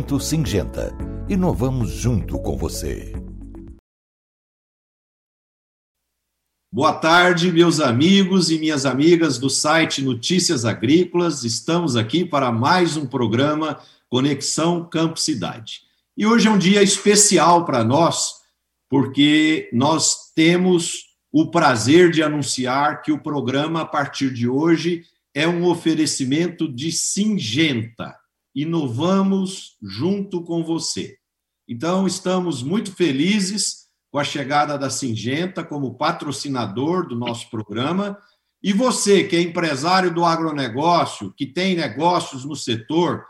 Oferecimento Singenta. Inovamos junto com você. Boa tarde, meus amigos e minhas amigas do site Notícias Agrícolas. Estamos aqui para mais um programa Conexão Campo Cidade. E hoje é um dia especial para nós, porque nós temos o prazer de anunciar que o programa, a partir de hoje, é um oferecimento de Singenta. Inovamos junto com você. Então, estamos muito felizes com a chegada da Singenta como patrocinador do nosso programa. E você, que é empresário do agronegócio, que tem negócios no setor,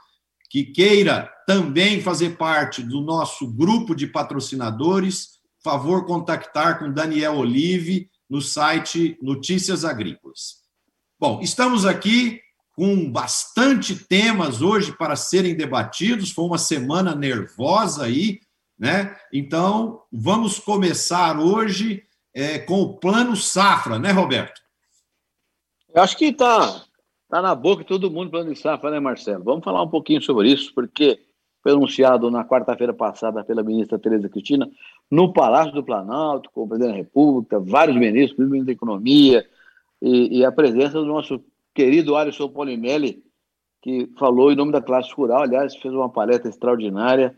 que queira também fazer parte do nosso grupo de patrocinadores, favor contactar com Daniel Olive no site Notícias Agrícolas. Bom, estamos aqui com bastante temas hoje para serem debatidos. Foi uma semana nervosa aí, né? Então, vamos começar hoje é, com o plano safra, né, Roberto? Eu acho que está tá na boca de todo mundo o plano safra, né, Marcelo? Vamos falar um pouquinho sobre isso, porque foi anunciado na quarta-feira passada pela ministra Tereza Cristina no Palácio do Planalto, com o presidente da República, vários ministros, o ministro da Economia, e, e, a presença do nosso querido Alisson Polimelli, que falou em nome da classe rural, aliás, fez uma palestra extraordinária,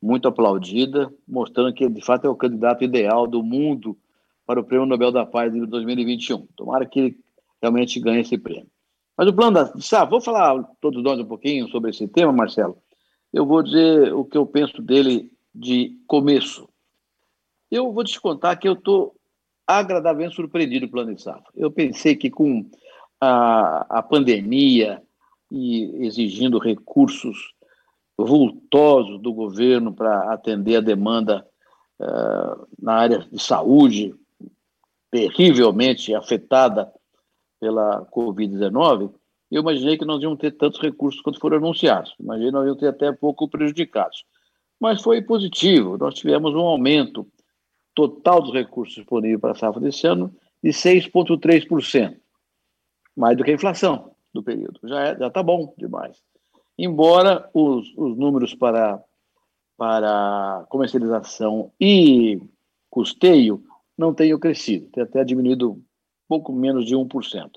muito aplaudida, mostrando que de fato é o candidato ideal do mundo para o Prêmio Nobel da Paz de 2021. Tomara que ele realmente ganhe esse prêmio. Mas o plano da sabe, vou falar todos nós um pouquinho sobre esse tema, Marcelo. Eu vou dizer o que eu penso dele de começo. Eu vou te contar que eu estou agradavelmente surpreendido pelo plano de safra. Eu pensei que com a, a pandemia e exigindo recursos vultosos do governo para atender a demanda uh, na área de saúde, terrivelmente afetada pela Covid-19, eu imaginei que nós íamos ter tantos recursos quanto foram anunciados. Imaginei que nós íamos ter até pouco prejudicados. Mas foi positivo. Nós tivemos um aumento total dos recursos disponíveis para a safra desse ano de 6,3%, mais do que a inflação do período. Já está já tá bom demais. Embora os, os números para, para comercialização e custeio não tenham crescido, tem até diminuído pouco menos de 1%.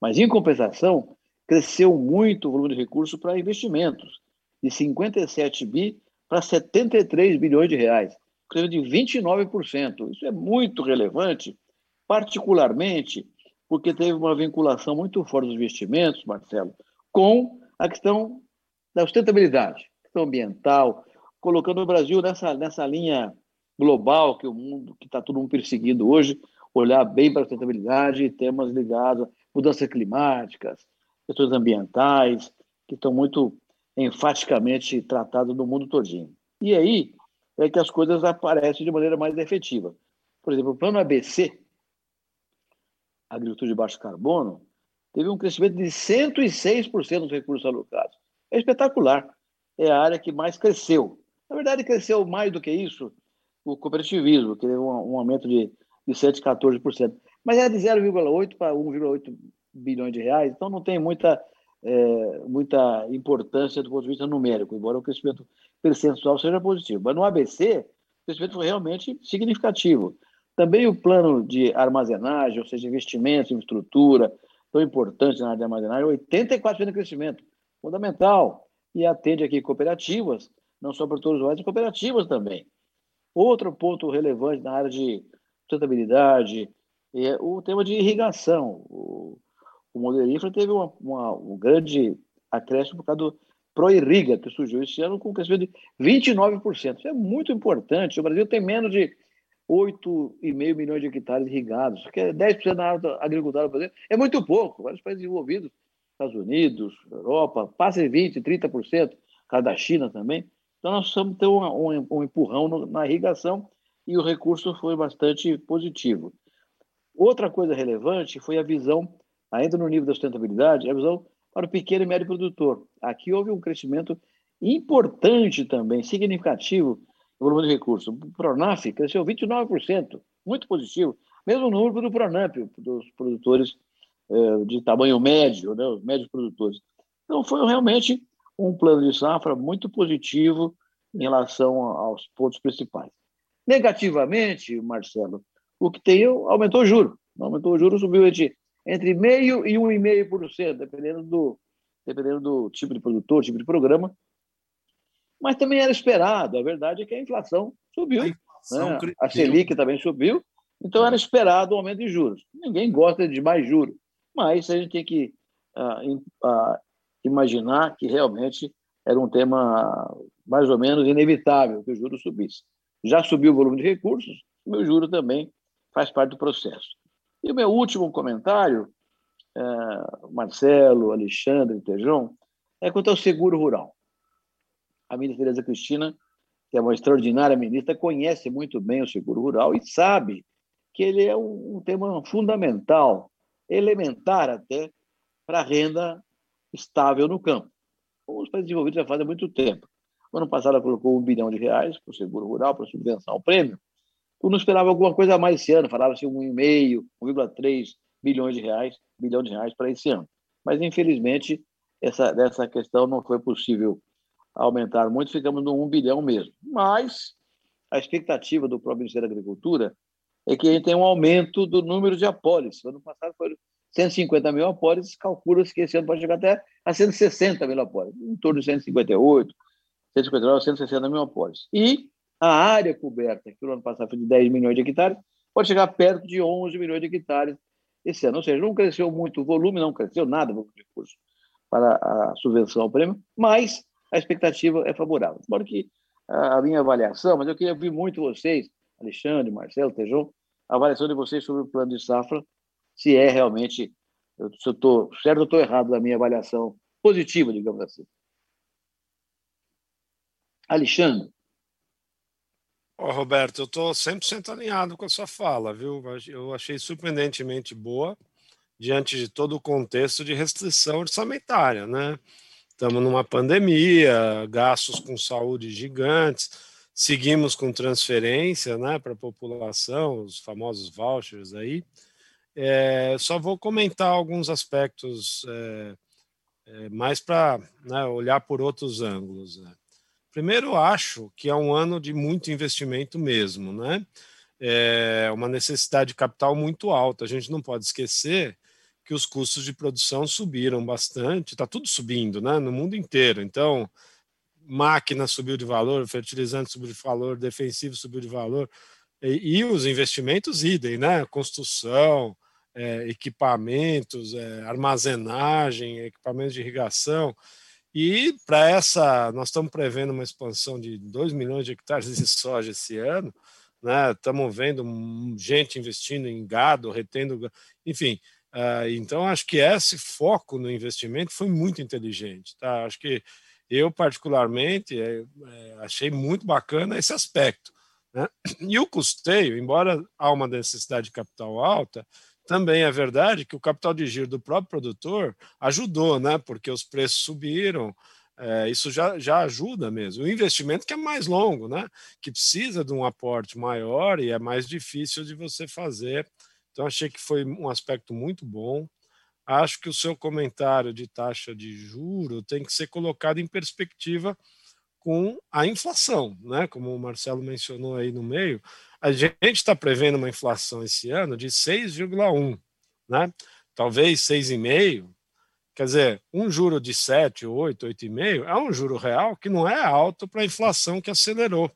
Mas, em compensação, cresceu muito o volume de recursos para investimentos, de 57 bi para 73 bilhões de reais crescimento de 29%. Isso é muito relevante, particularmente porque teve uma vinculação muito forte dos investimentos, Marcelo, com a questão da sustentabilidade, questão ambiental, colocando o Brasil nessa, nessa linha global que o mundo, que está todo mundo perseguindo hoje, olhar bem para a sustentabilidade e temas ligados a mudanças climáticas, questões ambientais, que estão muito enfaticamente tratados no mundo todinho. E aí, é que as coisas aparecem de maneira mais efetiva. Por exemplo, o plano ABC, agricultura de baixo carbono, teve um crescimento de 106% dos recursos alocados. É espetacular. É a área que mais cresceu. Na verdade, cresceu mais do que isso o cooperativismo, que teve um, um aumento de, de 114%. Mas é de 0,8 para 1,8 bilhões de reais, então não tem muita, é, muita importância do ponto de vista numérico, embora o crescimento percentual seja positivo. Mas no ABC, o crescimento foi realmente significativo. Também o plano de armazenagem, ou seja, investimentos em estrutura, tão importante na área de armazenagem, 84% de crescimento, fundamental. E atende aqui cooperativas, não só produtores rurais, mas cooperativas também. Outro ponto relevante na área de sustentabilidade é o tema de irrigação. O, o modelo infra teve uma, uma, um grande acréscimo por causa do, ProIrriga, que surgiu esse ano com um crescimento de 29%. Isso é muito importante. O Brasil tem menos de 8,5 milhões de hectares irrigados, que é 10% da área agricultura brasileira. É muito pouco. Vários países desenvolvidos, Estados Unidos, Europa, passa de 20%, 30%, caso da China também. Então, nós precisamos ter um, um, um empurrão na irrigação e o recurso foi bastante positivo. Outra coisa relevante foi a visão, ainda no nível da sustentabilidade, a visão para o pequeno e médio produtor. Aqui houve um crescimento importante também, significativo, no volume de recursos. O Pronaf cresceu 29%, muito positivo. Mesmo número do Pronamp, dos produtores eh, de tamanho médio, né, os médios produtores. Então, foi realmente um plano de safra muito positivo em relação aos pontos principais. Negativamente, Marcelo, o que tem aumentou o juro. Aumentou o juro, subiu entre, entre meio e 1,5%, dependendo do, dependendo do tipo de produtor, tipo de programa. Mas também era esperado. A verdade é que a inflação subiu. A, inflação né? a Selic também subiu. Então era esperado o aumento de juros. Ninguém gosta de mais juros. Mas a gente tem que uh, uh, imaginar que realmente era um tema mais ou menos inevitável que o juro subisse. Já subiu o volume de recursos, o meu juro também faz parte do processo. E o meu último comentário, é, Marcelo, Alexandre, Tejão, é quanto ao seguro rural. A ministra Tereza Cristina, que é uma extraordinária ministra, conhece muito bem o seguro rural e sabe que ele é um, tema fundamental, elementar até, para a renda estável no campo. Os países desenvolvidos já fazem muito tempo. Ano passado ela colocou um bilhão de reais para o seguro rural, para subvenção ao prêmio. Eu não esperava alguma coisa a mais esse ano, falava-se um e meio, 1,3 bilhões de reais, bilhão de reais para esse ano. Mas, infelizmente, essa, essa questão não foi possível aumentar muito, ficamos no 1 bilhão mesmo. Mas a expectativa do próprio Ministério da Agricultura é que a gente tem um aumento do número de apólices. Ano passado foram 150 mil apólices, calcula-se que esse ano pode chegar até a 160 mil apólices, em torno de 158, 159, 160 mil apólices. E a área coberta, que no ano passado foi de 10 milhões de hectares, pode chegar perto de 11 milhões de hectares esse ano. Ou seja, não cresceu muito o volume, não cresceu nada o recurso para a subvenção ao prêmio, mas a expectativa é favorável. Embora que a minha avaliação, mas eu queria ouvir muito vocês, Alexandre, Marcelo, Tejon, a avaliação de vocês sobre o plano de safra, se é realmente, se eu estou certo ou estou errado na minha avaliação positiva, digamos assim. Alexandre. Oh, Roberto, eu estou 100% alinhado com a sua fala, viu? Eu achei surpreendentemente boa diante de todo o contexto de restrição orçamentária, né? Estamos numa pandemia, gastos com saúde gigantes, seguimos com transferência né, para a população, os famosos vouchers aí. É, só vou comentar alguns aspectos é, é, mais para né, olhar por outros ângulos. Né? Primeiro, acho que é um ano de muito investimento mesmo, né? É uma necessidade de capital muito alta. A gente não pode esquecer que os custos de produção subiram bastante, está tudo subindo, né? No mundo inteiro. Então, máquina subiu de valor, fertilizante subiu de valor, defensivo subiu de valor, e, e os investimentos idem, né? Construção, é, equipamentos, é, armazenagem, equipamentos de irrigação. E para essa, nós estamos prevendo uma expansão de 2 milhões de hectares de soja esse ano, né? Estamos vendo gente investindo em gado, retendo, enfim. Uh, então, acho que esse foco no investimento foi muito inteligente. Tá? Acho que eu, particularmente, é, é, achei muito bacana esse aspecto. Né? E o custeio, embora há uma necessidade de capital alta, também é verdade que o capital de giro do próprio produtor ajudou, né? Porque os preços subiram, é, isso já, já ajuda mesmo. O investimento que é mais longo, né? Que precisa de um aporte maior e é mais difícil de você fazer. Então, achei que foi um aspecto muito bom. Acho que o seu comentário de taxa de juro tem que ser colocado em perspectiva com a inflação, né? Como o Marcelo mencionou aí no meio, a gente está prevendo uma inflação esse ano de 6,1, né? Talvez 6,5. Quer dizer, um juro de 7, 8, 8,5 é um juro real que não é alto para a inflação que acelerou.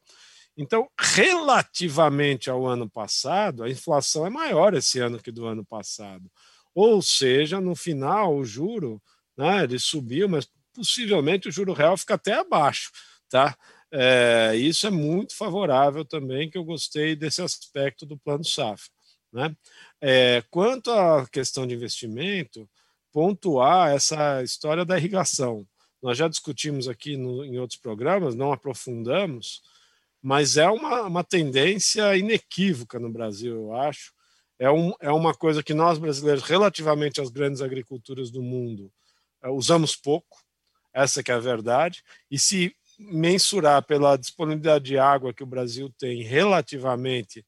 Então, relativamente ao ano passado, a inflação é maior esse ano que do ano passado. Ou seja, no final, o juro né, ele subiu, mas possivelmente o juro real fica até abaixo. Tá? É, isso é muito favorável também, que eu gostei desse aspecto do plano SAF. Né? É, quanto à questão de investimento, pontuar essa história da irrigação. Nós já discutimos aqui no, em outros programas, não aprofundamos, mas é uma, uma tendência inequívoca no Brasil, eu acho. É, um, é uma coisa que nós brasileiros, relativamente às grandes agriculturas do mundo, é, usamos pouco, essa que é a verdade, e se mensurar pela disponibilidade de água que o Brasil tem relativamente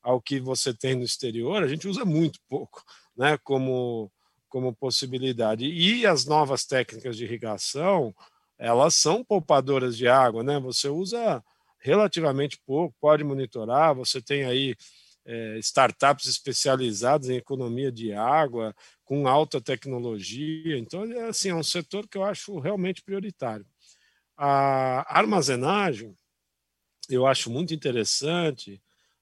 ao que você tem no exterior, a gente usa muito pouco, né, como como possibilidade. E as novas técnicas de irrigação elas são poupadoras de água, né? Você usa relativamente pouco, pode monitorar, você tem aí é, startups especializadas em economia de água, com alta tecnologia. Então, é, assim, é um setor que eu acho realmente prioritário. A armazenagem, eu acho muito interessante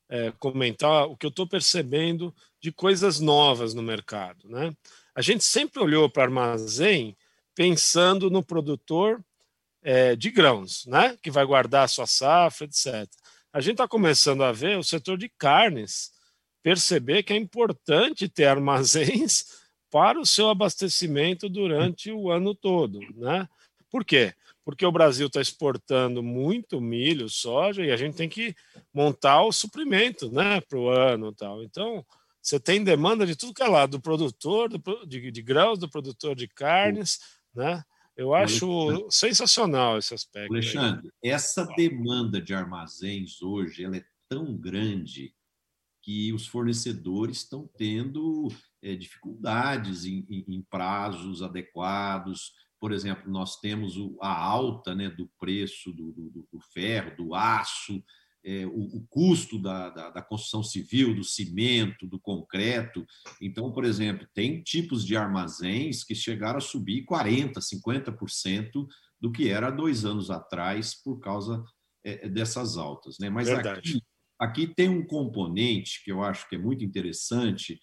é, comentar o que eu estou percebendo de coisas novas no mercado. Né? A gente sempre olhou para armazém pensando no produtor é, de grãos, né? que vai guardar a sua safra, etc. A gente está começando a ver o setor de carnes perceber que é importante ter armazéns para o seu abastecimento durante o ano todo. Né? Por quê? Porque o Brasil está exportando muito milho, soja, e a gente tem que montar o suprimento né, para o ano. Tal. Então, você tem demanda de tudo que é lá, do produtor do, de, de grãos, do produtor de carnes, né? Eu acho Alexandre, sensacional esse aspecto. Alexandre, aí. essa demanda de armazéns hoje ela é tão grande que os fornecedores estão tendo é, dificuldades em, em, prazos adequados. Por exemplo, nós temos a alta né, do preço do, do, do ferro, do aço, é, o, o, custo da, da, da, construção civil, do cimento, do concreto. Então, por exemplo, tem tipos de armazéns que chegaram a subir 40%, 50% do que era há dois anos atrás por causa é, dessas altas. Né? Mas aqui, aqui tem um componente que eu acho que é muito interessante,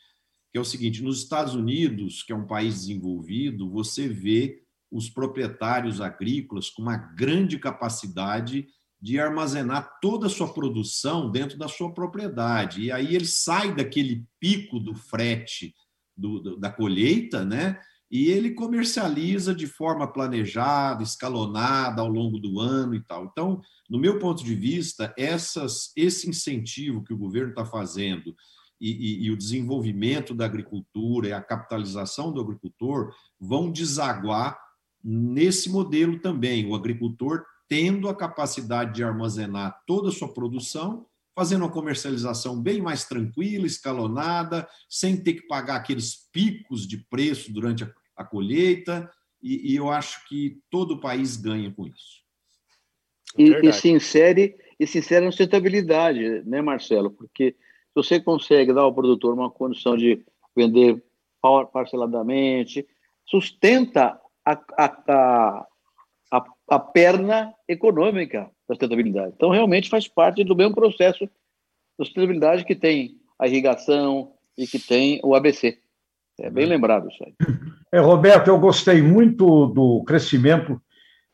que é o seguinte: nos Estados Unidos, que é um país desenvolvido, você vê os proprietários agrícolas com uma grande capacidade de armazenar toda a sua produção dentro da sua propriedade. E aí ele sai daquele pico do frete do, do, da colheita, né? E ele comercializa de forma planejada, escalonada ao longo do ano e tal. Então, no meu ponto de vista, essas, esse incentivo que o governo está fazendo e, e, e, o desenvolvimento da agricultura e a capitalização do agricultor vão desaguar nesse modelo também. O agricultor tendo a capacidade de armazenar toda a sua produção, fazendo uma comercialização bem mais tranquila, escalonada, sem ter que pagar aqueles picos de preço durante a, a colheita, e, e, eu acho que todo o país ganha com isso. E, e, se insere e se insere na sustentabilidade, né, Marcelo? Porque se você consegue dar ao produtor uma condição de vender parceladamente, sustenta a, a, a a, a perna econômica da sustentabilidade. Então, realmente faz parte do mesmo processo da sustentabilidade que tem a irrigação e que tem o ABC. É bem lembrado isso aí. É, Roberto, eu gostei muito do crescimento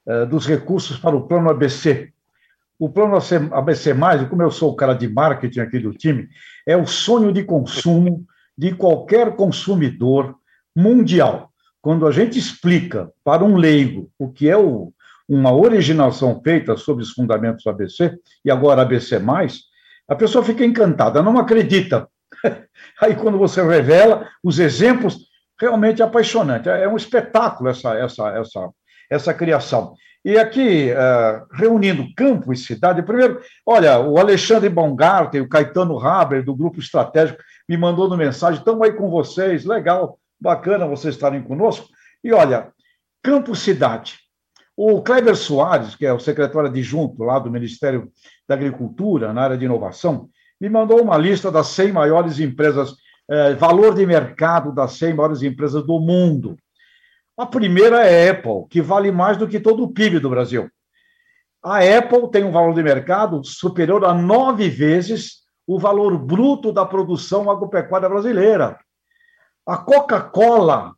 eh, dos recursos para o plano ABC. O plano ABC, como eu sou o cara de marketing aqui do time, é o sonho de consumo de qualquer consumidor mundial quando a gente explica para um leigo o que é o, uma originação feita sobre os fundamentos ABC, e agora ABC, a pessoa fica encantada, não acredita. Aí, quando você revela os exemplos, realmente é apaixonante. É um espetáculo essa, essa, essa, essa criação. E aqui, uh, reunindo campo e cidade, primeiro, olha, o Alexandre Baumgarten, o Caetano Haber, do Grupo Estratégico, me mandou no mensagem, estamos aí com vocês, legal. Bacana vocês estarem conosco. E olha, Campo Cidade. O Kleber Soares, que é o secretário adjunto lá do Ministério da Agricultura, na área de inovação, me mandou uma lista das 100 maiores empresas, eh, valor de mercado das 100 maiores empresas do mundo. A primeira é a Apple, que vale mais do que todo o PIB do Brasil. A Apple tem um valor de mercado superior a nove vezes o valor bruto da produção agropecuária brasileira. A Coca-Cola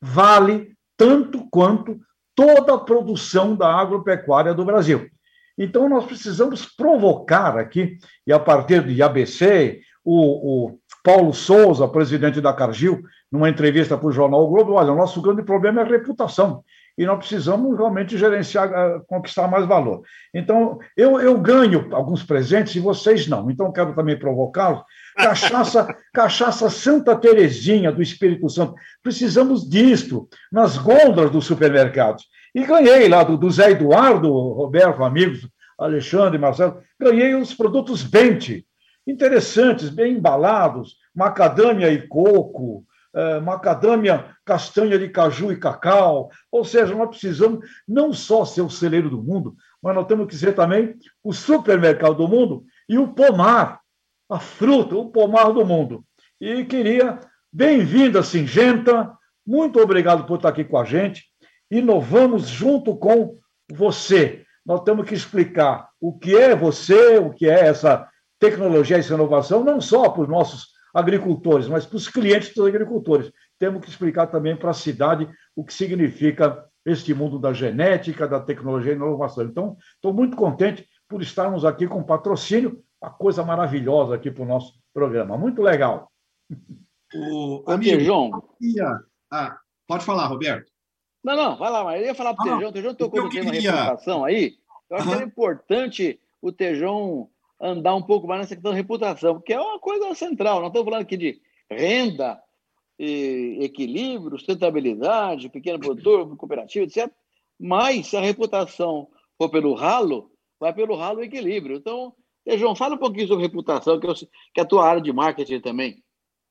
vale tanto quanto toda a produção da agropecuária do Brasil. Então, nós precisamos provocar aqui, e a partir de ABC, o, o Paulo Souza, presidente da Cargill, numa entrevista para o jornal o Globo, olha, o nosso grande problema é a reputação e nós precisamos realmente gerenciar, eh, conquistar mais valor. Então, eu, eu ganho alguns presentes e vocês não. Então, quero também provocá-los Cachaça, cachaça Santa Terezinha do Espírito Santo. Precisamos disto nas gôndolas dos supermercados. E ganhei lá do, do Zé Eduardo, Roberto, amigos, Alexandre, Marcelo, ganhei os produtos Bente, interessantes, bem embalados, macadâmia e coco, é, macadâmia, castanha de caju e cacau. Ou seja, nós precisamos não só ser o celeiro do mundo, mas nós temos que ser também o supermercado do mundo e o pomar, a fruta, o pomar do mundo. E queria, bem-vinda, Singenta, muito obrigado por estar aqui com a gente. Inovamos junto com você. Nós temos que explicar o que é você, o que é essa tecnologia, essa inovação, não só para os nossos agricultores, mas para os clientes dos agricultores. Temos que explicar também para a cidade o que significa este mundo da genética, da tecnologia e inovação. Então, estou muito contente por estarmos aqui com patrocínio, uma coisa maravilhosa aqui para o nosso programa. Muito legal. O amigo, João. Ah, pode falar, Roberto. Não, não, vai lá, mas eu ia falar para o Tejão. O Tejão tocou no tema reputação aí. Eu acho uhum. que é importante o Tejão andar um pouco mais nessa questão da reputação, porque é uma coisa central. Não estamos falando aqui de renda, equilíbrio, sustentabilidade, pequeno produtor, cooperativa, etc. Mas se a reputação for pelo ralo, vai pelo ralo o equilíbrio. Então, João, fala um pouquinho sobre reputação, que, eu, que é a tua área de marketing também.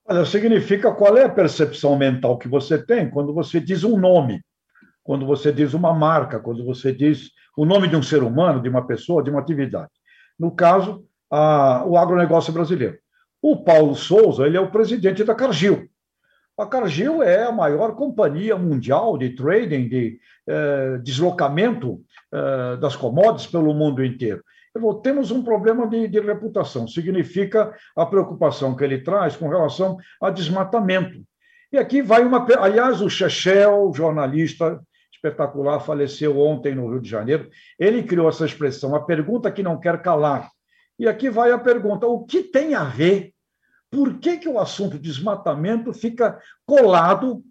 Olha, significa qual é a percepção mental que você tem quando você diz um nome, quando você diz uma marca, quando você diz o nome de um ser humano, de uma pessoa, de uma atividade no caso, a, o agronegócio brasileiro. O Paulo Souza ele é o presidente da Cargill. A Cargill é a maior companhia mundial de trading, de eh, deslocamento das commodities pelo mundo inteiro. Falou, temos um problema de, de, reputação, significa a preocupação que ele traz com relação a desmatamento. E aqui vai uma. Aliás, o Chechel, jornalista espetacular, faleceu ontem no Rio de Janeiro. Ele criou essa expressão, a pergunta que não quer calar. E aqui vai a pergunta: o que tem a ver? Por que, que o assunto desmatamento fica colado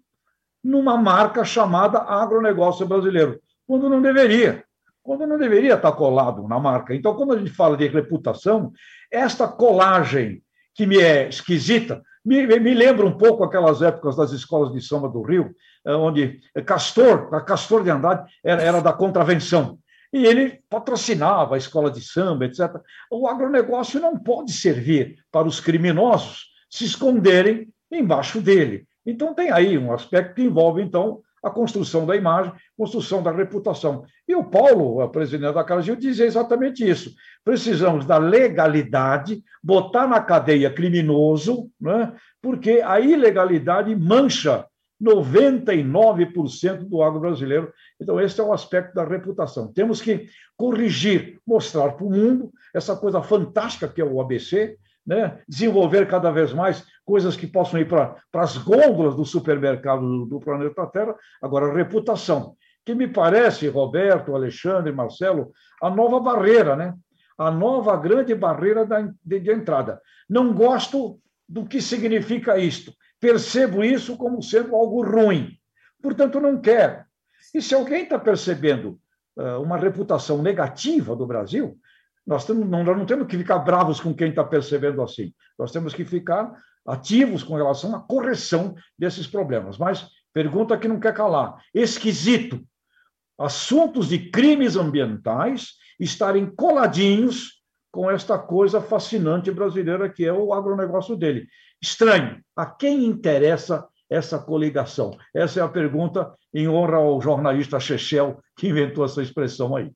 numa marca chamada agronegócio brasileiro, quando não deveria? Quando não deveria estar colado na marca. Então, quando a gente fala de reputação, esta colagem que me é esquisita, me, me lembra um pouco aquelas épocas das escolas de samba do Rio, eh, onde Castor, Castor de Andrade, era, era da contravenção. E ele patrocinava a escola de samba, etc. O agronegócio não pode servir para os criminosos se esconderem embaixo dele. Então, tem aí um aspecto que envolve, então, a construção da imagem, construção da reputação. E o Paulo, o presidente da Cargill, dizia exatamente isso. Precisamos da legalidade, botar na cadeia criminoso, né? porque a ilegalidade mancha 99% do agro brasileiro. Então, esse é o aspecto da reputação. Temos que corrigir, mostrar para o mundo essa coisa fantástica que é o ABC, né? desenvolver cada vez mais coisas que possam ir para as gôndolas do supermercado do, do, planeta Terra. Agora, reputação, que me parece, Roberto, Alexandre, Marcelo, a nova barreira, né? a nova grande barreira da, de, de entrada. Não gosto do que significa isto. Percebo isso como sendo algo ruim. Portanto, não quero. E se alguém está percebendo uh, uma reputação negativa do Brasil, nós, temos, não, nós não temos que ficar bravos com quem está percebendo assim. Nós temos que ficar ativos com relação à correção desses problemas. Mas pergunta que não quer calar: esquisito. Assuntos de crimes ambientais estarem coladinhos com esta coisa fascinante brasileira que é o agronegócio dele. Estranho. A quem interessa essa coligação? Essa é a pergunta em honra ao jornalista Chechel, que inventou essa expressão aí.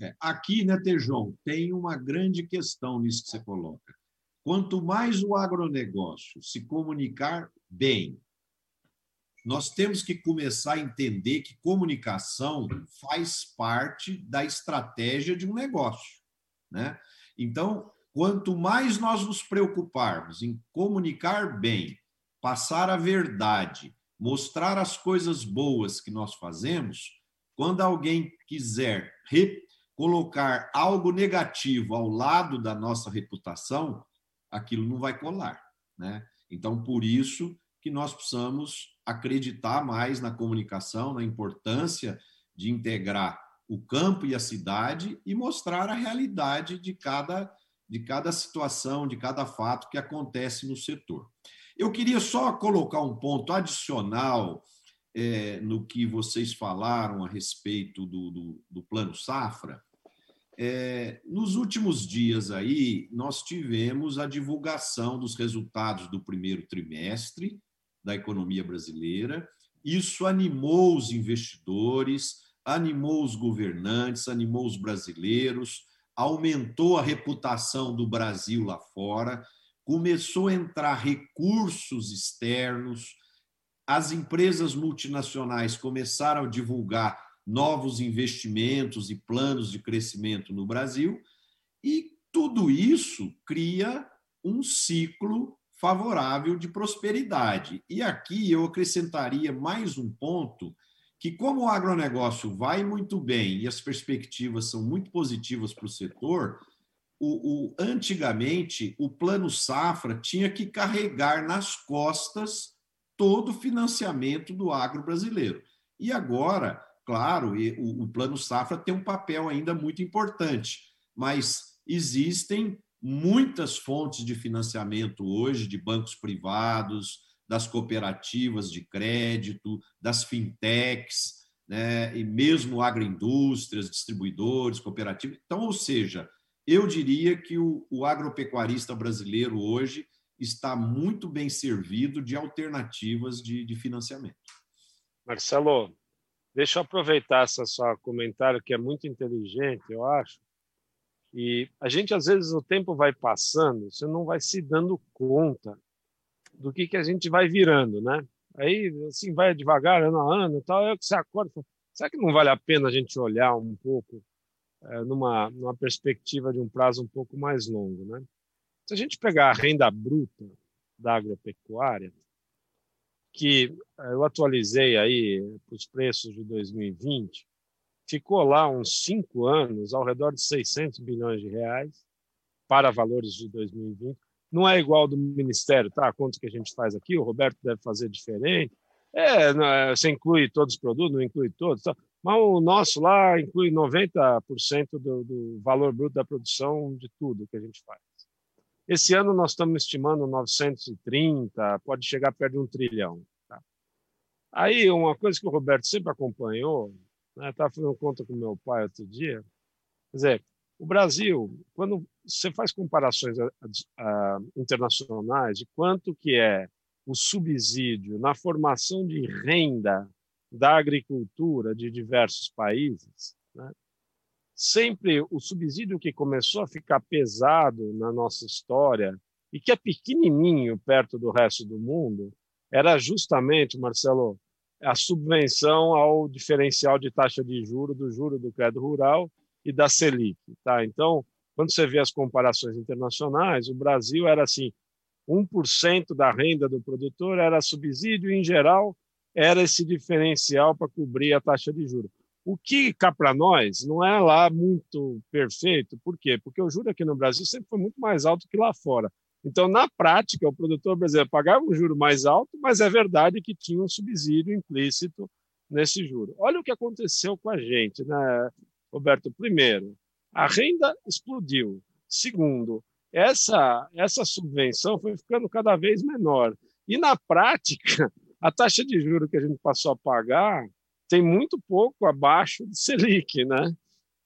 É, aqui, né, Tejon, tem uma grande questão nisso que você coloca. Quanto mais o agronegócio se comunicar bem, nós temos que começar a entender que comunicação faz parte da estratégia de um negócio. Né? Então, quanto mais nós nos preocuparmos em comunicar bem, passar a verdade, mostrar as coisas boas que nós fazemos, quando alguém quiser colocar algo negativo ao lado da nossa reputação, aquilo não vai colar. Né? Então, por isso que nós precisamos acreditar mais na comunicação, na importância de integrar o campo e a cidade e mostrar a realidade de cada, de cada situação, de cada fato que acontece no setor. Eu queria só colocar um ponto adicional é, no que vocês falaram a respeito do, do, do Plano Safra, é, nos últimos dias aí, nós tivemos a divulgação dos resultados do primeiro trimestre da economia brasileira. Isso animou os investidores, animou os governantes, animou os brasileiros, aumentou a reputação do Brasil lá fora, começou a entrar recursos externos, as empresas multinacionais começaram a divulgar novos investimentos e planos de crescimento no Brasil, e tudo isso cria um ciclo favorável de prosperidade. E aqui eu acrescentaria mais um ponto que como o agronegócio vai muito bem e as perspectivas são muito positivas para o setor, o, o, antigamente o plano safra tinha que carregar nas costas todo o financiamento do agro brasileiro. E agora, claro, o, o plano safra tem um papel ainda muito importante, mas existem muitas fontes de financiamento hoje de bancos privados, das cooperativas de crédito, das fintechs, né, e mesmo agroindústrias, distribuidores, cooperativas. Então, ou seja, eu diria que o, o agropecuarista brasileiro hoje está muito bem servido de alternativas de, de financiamento. Marcelo, deixa eu aproveitar esse seu comentário, que é muito inteligente, eu acho. E a gente, às vezes, o tempo vai passando, você não vai se dando conta do que, que a gente vai virando, né? Aí, assim, vai devagar, ano a ano tal, é que você acorda será que não vale a pena a gente olhar um pouco é, numa, numa perspectiva de um prazo um pouco mais longo, né? Se a gente pegar a renda bruta da agropecuária, que é, eu atualizei aí os preços de 2020, ficou lá uns cinco anos ao redor de 600 bilhões de reais para valores de 2020 não é igual do Ministério, tá? Quanto que a gente faz aqui, o Roberto deve fazer diferente. É, é você inclui todos os produtos, não inclui todos, tá? mas o nosso lá inclui 90% do, do valor bruto da produção de tudo que a gente faz. Esse ano nós estamos estimando 930, pode chegar perto de um trilhão. Tá? Aí, uma coisa que o Roberto sempre acompanhou, né, estava fazendo conta com meu pai outro dia, quer dizer, o Brasil, quando você faz comparações internacionais de quanto que é o subsídio na formação de renda da agricultura de diversos países, né? Sempre o subsídio que começou a ficar pesado na nossa história e que é pequenininho perto do resto do mundo, era justamente, Marcelo, a subvenção ao diferencial de taxa de juro do juro do crédito rural e da Selic. Tá? Então, quando você vê as comparações internacionais, o Brasil era assim, 1% da renda do produtor era subsídio, e, em geral, era esse diferencial para cobrir a taxa de juros. O que cá para nós não é lá muito perfeito, por quê? Porque o juro aqui no Brasil sempre foi muito mais alto que lá fora. Então, na prática, o produtor brasileiro pagava um juro mais alto, mas é verdade que tinha um subsídio implícito nesse juro. Olha o que aconteceu com a gente, né? Roberto, primeiro, a renda explodiu. Segundo, essa, essa subvenção foi ficando cada vez menor. E, na prática, a taxa de juros que a gente passou a pagar tem muito pouco abaixo de Selic. Né?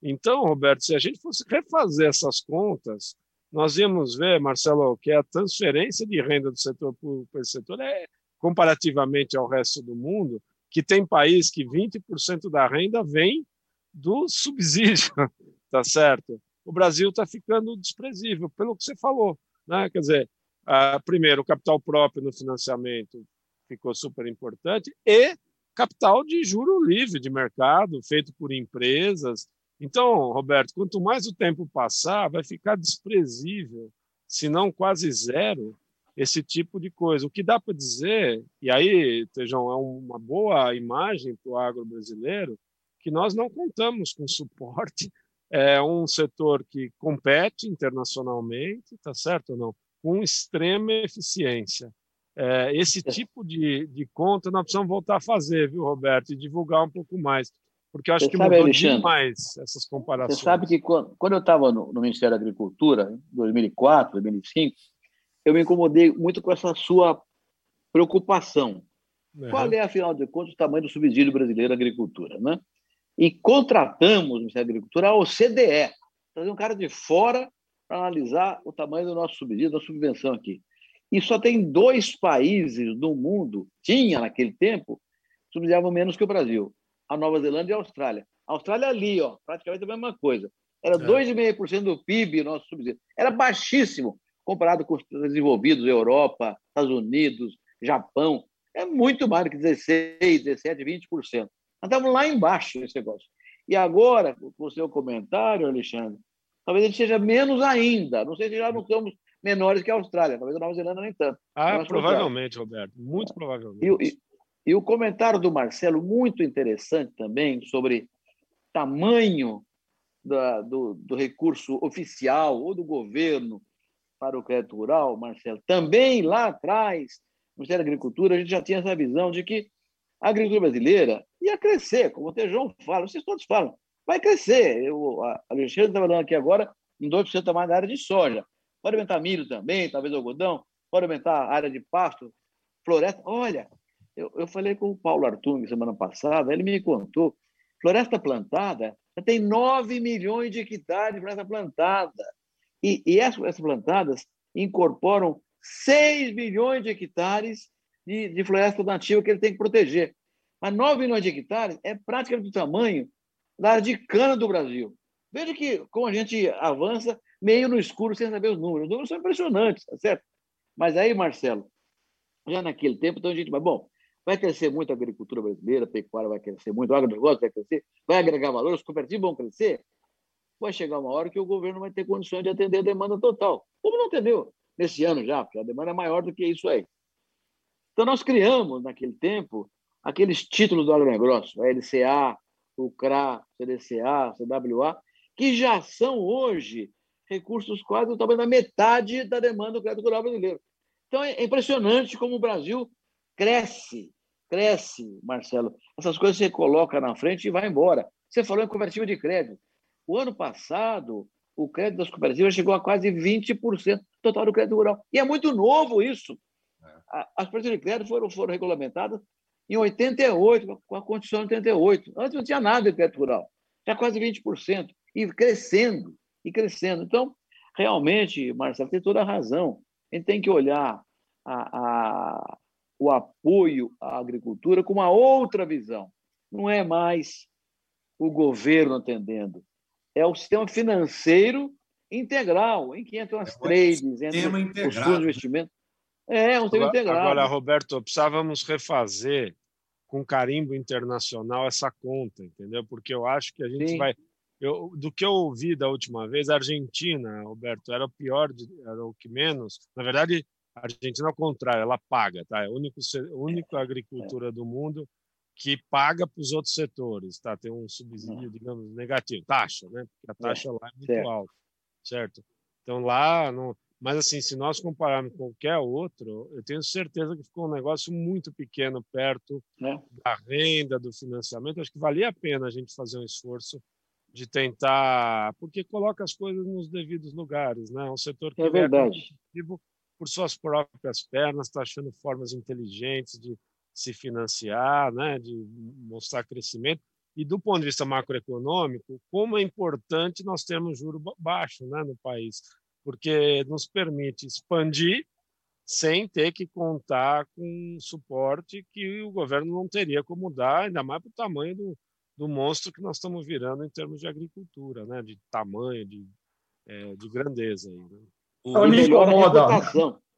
Então, Roberto, se a gente fosse refazer essas contas, nós íamos ver, Marcelo, que a transferência de renda do setor público para esse setor é, comparativamente ao resto do mundo, que tem país que 20% da renda vem do subsídio, tá certo? O Brasil está ficando desprezível, pelo que você falou, né? Quer dizer, uh, primeiro, o capital próprio no financiamento ficou super importante e capital de juro livre de mercado, feito por empresas. Então, Roberto, quanto mais o tempo passar, vai ficar desprezível, se não quase zero, esse tipo de coisa. O que dá para dizer, e aí, Tejão, é uma boa imagem para o agro brasileiro, que nós não contamos com suporte. É um setor que compete internacionalmente, tá certo ou não? Com extrema eficiência. É, esse é. tipo de, de conta nós precisamos voltar a fazer, viu, Roberto, e divulgar um pouco mais, porque eu acho Você que sabe, mudou Alexandre, demais essas comparações. Você sabe que quando, quando eu estava no, no, Ministério da Agricultura, em 2004, 2005, eu me incomodei muito com essa sua preocupação. Qual é, afinal de contas, o tamanho do subsídio brasileiro à agricultura? Né? e contratamos no Ministério da Agricultura a OCDE, trazer um cara de fora para analisar o tamanho do nosso subsídio, da subvenção aqui. E só tem dois países do mundo, tinha naquele tempo, subsidiavam menos que o Brasil: a Nova Zelândia e a Austrália. A Austrália ali, ó, praticamente a mesma coisa. Era é. 2,5% do PIB nosso subsídio. Era baixíssimo comparado com os desenvolvidos, Europa, Estados Unidos, Japão. É muito mais do que 16, 17, 20%. Nós estamos lá embaixo nesse negócio. E agora, com o seu comentário, Alexandre, talvez ele seja menos ainda. Não sei se já não estamos menores que a Austrália, talvez a Nova Zelândia nem tanto. Ah, provavelmente, Roberto, muito provavelmente. E, e, e, o comentário do Marcelo, muito interessante também, sobre tamanho da, do, do recurso oficial ou do governo para o crédito rural, Marcelo. Também lá atrás, no Ministério da Agricultura, a gente já tinha essa visão de que a agricultura brasileira ia crescer, como o Tejão fala, vocês todos falam, vai crescer. Eu, a Alexandre está falando aqui agora em 2% a mais na área de soja. Pode aumentar milho também, talvez algodão, pode aumentar área de pasto, floresta. Olha, eu, eu falei com o Paulo Artung semana passada, ele me contou, floresta plantada tem 9 milhões de hectares de floresta plantada. E, e essas florestas plantadas incorporam 6 milhões de hectares de, de floresta nativa que ele tem que proteger. Mas 9 milhões de hectares é praticamente do tamanho da área de cana do Brasil. Veja que como a gente avança meio no escuro sem saber os números. Os números são impressionantes, tá certo? Mas aí, Marcelo, já naquele tempo, então a gente vai, bom, vai crescer muito a agricultura brasileira, a pecuária vai crescer muito, o agronegócio vai crescer, vai agregar valor, os cooperativos vão crescer. Vai chegar uma hora que o governo vai ter condições de atender a demanda total. Como não atendeu nesse ano já, porque a demanda é maior do que isso aí. Então, nós criamos, naquele tempo, aqueles títulos do agronegócio, a LCA, o CRA, CDCA, CWA, que já são hoje recursos quase do tamanho da metade da demanda do crédito rural brasileiro. Então, é impressionante como o Brasil cresce, cresce, Marcelo. Essas coisas você coloca na frente e vai embora. Você falou em cooperativa de crédito. O ano passado, o crédito das cooperativas chegou a quase 20% do total do crédito rural. E é muito novo isso. É. As cooperativas de crédito foram, foram regulamentadas em 88, com a Constituição de 88. Antes não tinha nada de crédito rural. Já quase 20%. E crescendo, e crescendo. Então, realmente, Marcelo, tem toda a razão. A gente tem que olhar a, a, o apoio à agricultura com uma outra visão. Não é mais o governo atendendo, é o sistema financeiro integral, em que entram as é trades, entram os fundos de investimento. É, um sistema integral. Agora, Roberto, precisávamos refazer com carimbo internacional essa conta, entendeu? Porque eu acho que a gente Sim. vai. Eu, do que eu ouvi da última vez, a Argentina, Roberto, era o pior, era o que menos. Na verdade, a Argentina, ao contrário, ela paga, tá? É a única, única agricultura do mundo que paga para os outros setores, tá? Tem um subsídio, digamos, negativo, taxa, né? Porque a taxa lá é muito certo. alta, certo? Então lá, não... mas assim, se nós compararmos com qualquer outro, eu tenho certeza que ficou um negócio muito pequeno perto é. da renda, do financiamento. Acho que valia a pena a gente fazer um esforço de tentar, porque coloca as coisas nos devidos lugares, né? É um setor que é verdade por suas próprias pernas, está achando formas inteligentes de se financiar, né, de mostrar crescimento. E do ponto de vista macroeconômico, como é importante nós termos juro baixo né, no país, porque nos permite expandir sem ter que contar com suporte que o governo não teria como dar, ainda mais para o tamanho do, do monstro que nós estamos virando em termos de agricultura, né, de tamanho, de, é, de grandeza. Aí, né? Então, me incomoda,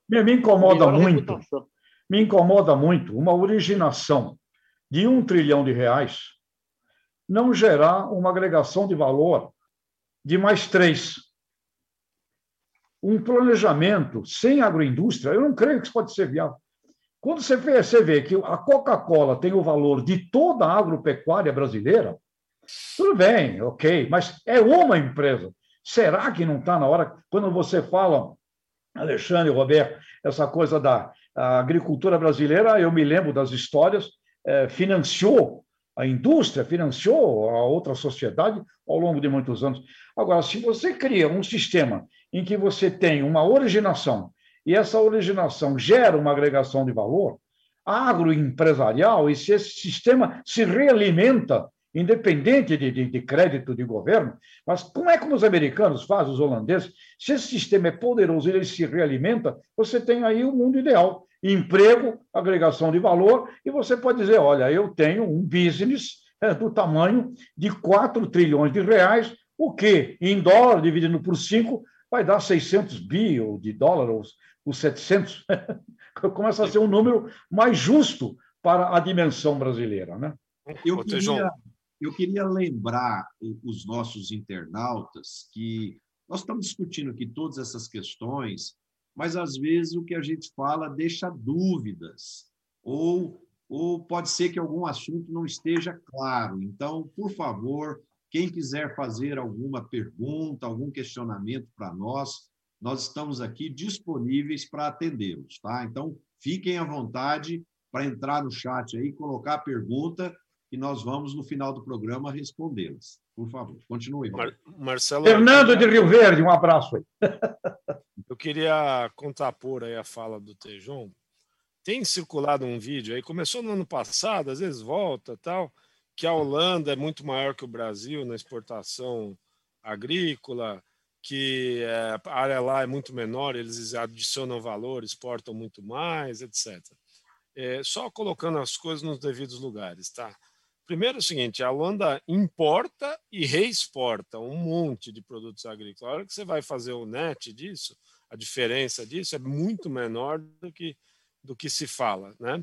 me, me incomoda muito, me incomoda muito uma originação de um trilhão de reais não gerar uma agregação de valor de mais três. Um planejamento sem agroindústria, eu não creio que isso pode ser viável. Quando você vê, você vê que a Coca-Cola tem o valor de toda a agropecuária brasileira, tudo bem, ok, mas é uma empresa. Será que não está na hora, quando você fala, Alexandre, Roberto, essa coisa da agricultura brasileira, eu me lembro das histórias, é, financiou a indústria, financiou a outra sociedade ao longo de muitos anos. Agora, se você cria um sistema em que você tem uma originação e essa originação gera uma agregação de valor agroempresarial, e se esse sistema se realimenta independente de, de, de, crédito de governo, mas como é como os americanos fazem, os holandeses, se esse sistema é poderoso e ele se realimenta, você tem aí o mundo ideal. Emprego, agregação de valor, e você pode dizer, olha, eu tenho um business é, do tamanho de 4 trilhões de reais, o que, em dólar, dividindo por 5, vai dar 600 bi de dólares, os 700. Começa a ser um número mais justo para a dimensão brasileira. Né? Eu queria, eu queria lembrar os nossos internautas que nós estamos discutindo aqui todas essas questões, mas às vezes o que a gente fala deixa dúvidas, ou, ou pode ser que algum assunto não esteja claro. Então, por favor, quem quiser fazer alguma pergunta, algum questionamento para nós, nós estamos aqui disponíveis para atendê-los, tá? Então, fiquem à vontade para entrar no chat aí, colocar a pergunta e nós vamos, no final do programa, respondê-las. Por favor, continue. Mar Marcelo. Fernando de Rio Verde, um abraço aí. Eu queria contrapor aí a fala do Tejon. Tem circulado um vídeo aí, começou no ano passado, às vezes volta tal, que a Holanda é muito maior que o Brasil na exportação agrícola, que é, a área lá é muito menor, eles adicionam valor, exportam muito mais, etc. É, só colocando as coisas nos devidos lugares, tá? Primeiro é o seguinte, a Holanda importa e reexporta um monte de produtos agrícolas. A hora que você vai fazer o net disso, a diferença disso é muito menor do que, do que se fala, né?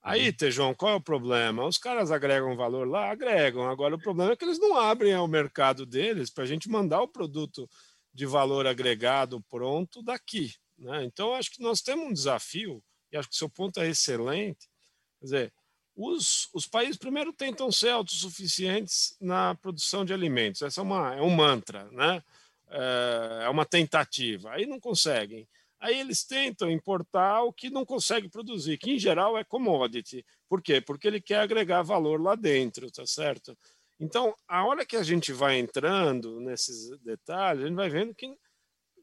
Aí, uhum. Tejão, qual é o problema? Os caras agregam valor lá? Agregam. Agora, o problema é que eles não abrem o mercado deles para a gente mandar o produto de valor agregado pronto daqui. Né? Então, acho que nós temos um desafio, e acho que o seu ponto é excelente. Quer dizer, os, os países primeiro tentam ser autossuficientes na produção de alimentos. Essa é, uma, é um mantra, né? É, é uma tentativa. Aí não conseguem. Aí eles tentam importar o que não consegue produzir, que em geral é commodity. Por quê? Porque ele quer agregar valor lá dentro, tá certo? Então, a hora que a gente vai entrando nesses detalhes, a gente vai vendo que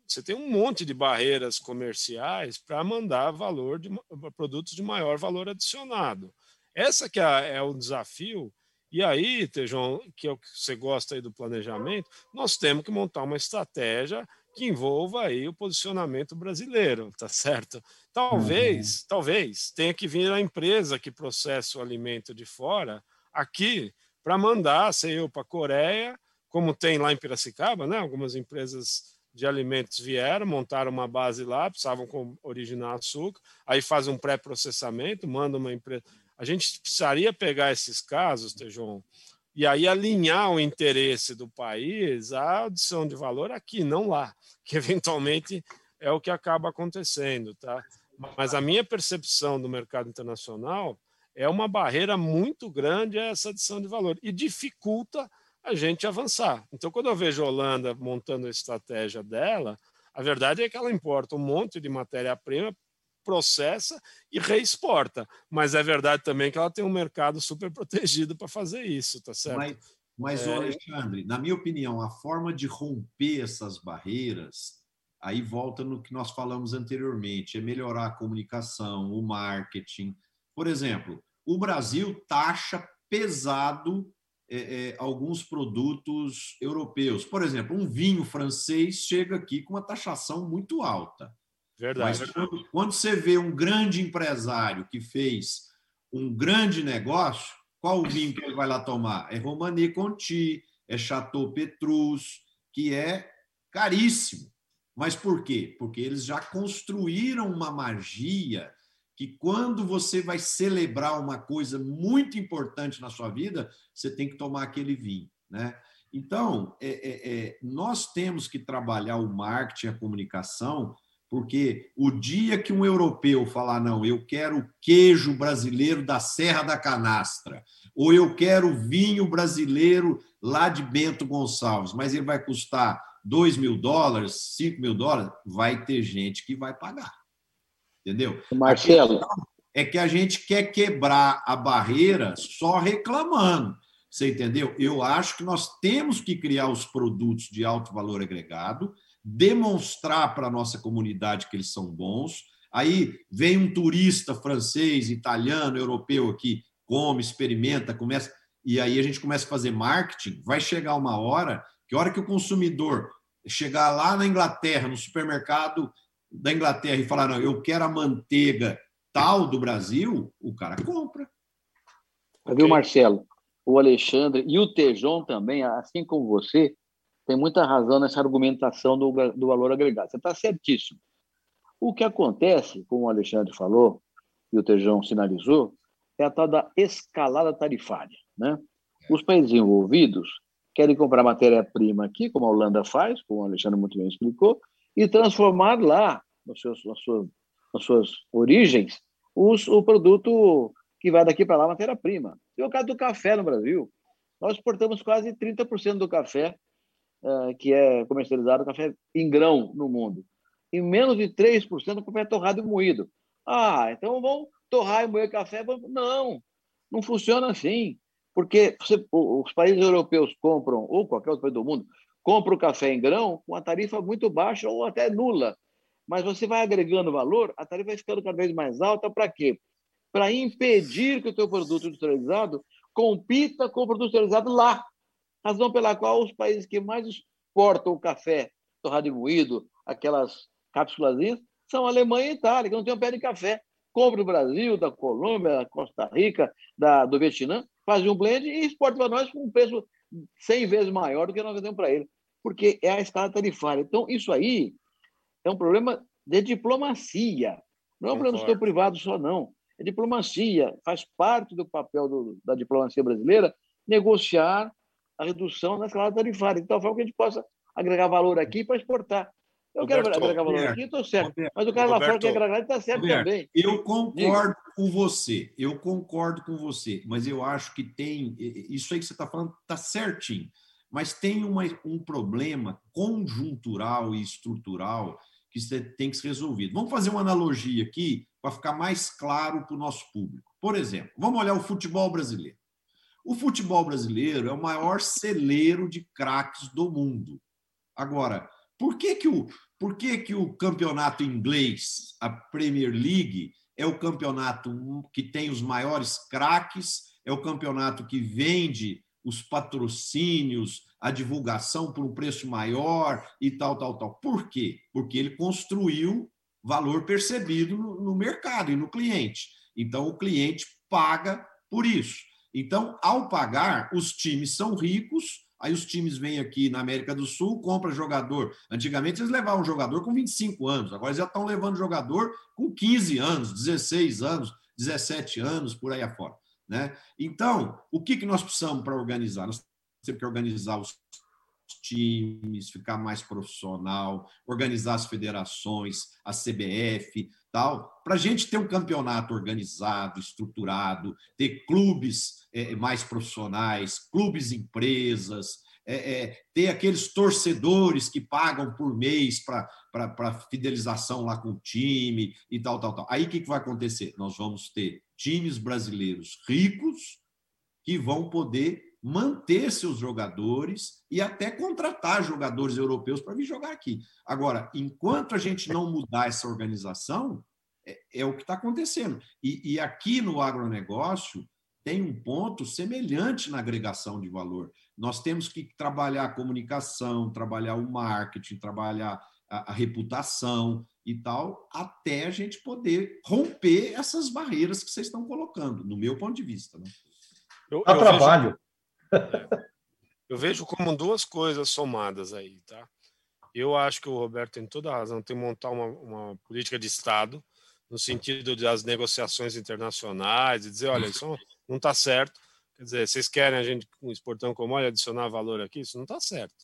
você tem um monte de barreiras comerciais para mandar valor de produtos de maior valor adicionado. Essa que é, é o desafio. E aí, Tejão, que é o que você gosta aí do planejamento, nós temos que montar uma estratégia que envolva aí o posicionamento brasileiro, tá certo? Talvez, uhum. talvez tenha que vir a empresa que processa o alimento de fora aqui para mandar, sei eu, para a Coreia, como tem lá em Piracicaba, né? Algumas empresas de alimentos vieram, montaram uma base lá, precisavam originar açúcar, aí faz um pré-processamento, manda uma empresa a gente precisaria pegar esses casos, Tejon, e aí alinhar o interesse do país à adição de valor aqui, não lá, que eventualmente é o que acaba acontecendo, tá? Mas a minha percepção do mercado internacional é uma barreira muito grande a essa adição de valor e dificulta a gente avançar. Então, quando eu vejo a Holanda montando a estratégia dela, a verdade é que ela importa um monte de matéria-prima processa e reexporta. Mas é verdade também que ela tem um mercado super protegido para fazer isso, tá certo? Mas, mas é... Alexandre, na minha opinião, a forma de romper essas barreiras, aí volta no que nós falamos anteriormente, é melhorar a comunicação, o marketing. Por exemplo, o Brasil taxa pesado é, é, alguns produtos europeus. Por exemplo, um vinho francês chega aqui com uma taxação muito alta. Verdade. Mas quando, quando você vê um grande empresário que fez um grande negócio, qual o vinho que ele vai lá tomar? É Romanée Conti, é Chateau Petrus, que é caríssimo. Mas por quê? Porque eles já construíram uma magia que quando você vai celebrar uma coisa muito importante na sua vida, você tem que tomar aquele vinho, né? Então, é, é, é, nós temos que trabalhar o marketing, a comunicação, porque o dia que um europeu falar, não, eu quero queijo brasileiro da Serra da Canastra, ou eu quero vinho brasileiro lá de Bento Gonçalves, mas ele vai custar 2 mil dólares, 5 mil dólares, vai ter gente que vai pagar. Entendeu? Marcelo. É que a gente quer quebrar a barreira só reclamando. Você entendeu? Eu acho que nós temos que criar os produtos de alto valor agregado demonstrar para a nossa comunidade que eles são bons. Aí vem um turista francês, italiano, europeu aqui, come, experimenta, começa. e aí a gente começa a fazer marketing, vai chegar uma hora que a hora que o consumidor chegar lá na Inglaterra, no supermercado da Inglaterra e falar, não, eu quero a manteiga tal do Brasil, o cara compra. Viu, Marcelo? O Alexandre e o Tejon também, assim como você, tem muita razão nessa argumentação do, do valor agregado. Você está certíssimo. O que acontece, como o Alexandre falou e o Tejão sinalizou, é a tal da escalada tarifária. Né? Os países envolvidos querem comprar matéria-prima aqui, como a Holanda faz, como o Alexandre muito bem explicou, e transformar lá, nos seus, nas, suas, nas suas origens, os, o produto que vai daqui para lá, matéria-prima. E o caso do café no Brasil. Nós exportamos quase 30% do café uh, que é comercializado, café em grão no mundo. E menos de 3% do café é torrado e moído. Ah, então vamos torrar e moer café? Não, não funciona assim. Porque você, os países europeus compram, ou qualquer outro país do mundo, compra o café em grão com uma tarifa muito baixa ou até nula. Mas você vai agregando valor, a tarifa vai ficando cada vez mais alta para quê? Para impedir que o teu produto industrializado compita com o produto industrializado lá. Razão pela qual os países que mais exportam o café torrado e moído, aquelas cápsulas, são a Alemanha e a Itália, que não tem um pé de café. Compra do Brasil, da Colômbia, da Costa Rica, da, do Vietnã, faz um blend e exporta para nós com um preço 100 vezes maior do que nós vendemos para ele, porque é a escala tarifária. Então, isso aí é um problema de diplomacia. Não é um problema do setor privado só, não. É diplomacia. Faz parte do papel do, da diplomacia brasileira negociar a redução da escala tarifária, de tal forma que a gente possa agregar valor aqui para exportar. Eu Roberto, quero agregar valor aqui, estou certo. Roberto, mas o cara Roberto, lá fora quer agregar, está certo Roberto, também. Eu concordo Diga. com você, eu concordo com você, mas eu acho que tem. Isso aí que você está falando está certinho, mas tem uma, um problema conjuntural e estrutural que tem que ser resolvido. Vamos fazer uma analogia aqui para ficar mais claro para o nosso público. Por exemplo, vamos olhar o futebol brasileiro. O futebol brasileiro é o maior celeiro de craques do mundo. Agora, por que, que, o, por que, que o campeonato inglês, a Premier League, é o campeonato que tem os maiores craques, é o campeonato que vende os patrocínios, a divulgação por um preço maior e tal, tal, tal. Por quê? Porque ele construiu valor percebido no, no mercado e no cliente. Então, o cliente paga por isso. Então, ao pagar, os times são ricos, aí os times vêm aqui na América do Sul, compram jogador. Antigamente eles levavam um jogador com 25 anos, agora já estão levando jogador com 15 anos, 16 anos, 17 anos, por aí afora. Né? Então, o que, que nós precisamos para organizar? Nós temos que organizar os times, ficar mais profissional, organizar as federações, a CBF, tal, para a gente ter um campeonato organizado, estruturado, ter clubes é, mais profissionais, clubes empresas, é, é, ter aqueles torcedores que pagam por mês para fidelização lá com o time e tal, tal, tal. Aí o que, que vai acontecer? Nós vamos ter times brasileiros ricos que vão poder manter seus jogadores e até contratar jogadores europeus para vir jogar aqui. Agora, enquanto a gente não mudar essa organização, é, é o que está acontecendo. E, e aqui no agronegócio tem um ponto semelhante na agregação de valor. Nós temos que trabalhar a comunicação, trabalhar o marketing, trabalhar a, a reputação e tal, até a gente poder romper essas barreiras que vocês estão colocando, no meu ponto de vista. Né? Eu, eu trabalho. Vejo eu vejo como duas coisas somadas aí, tá? Eu acho que o Roberto tem toda a razão, tem que montar uma, uma política de Estado no sentido das negociações internacionais e dizer, olha, isso não está certo. Quer dizer, vocês querem a gente exportando como olha adicionar valor aqui, isso não está certo,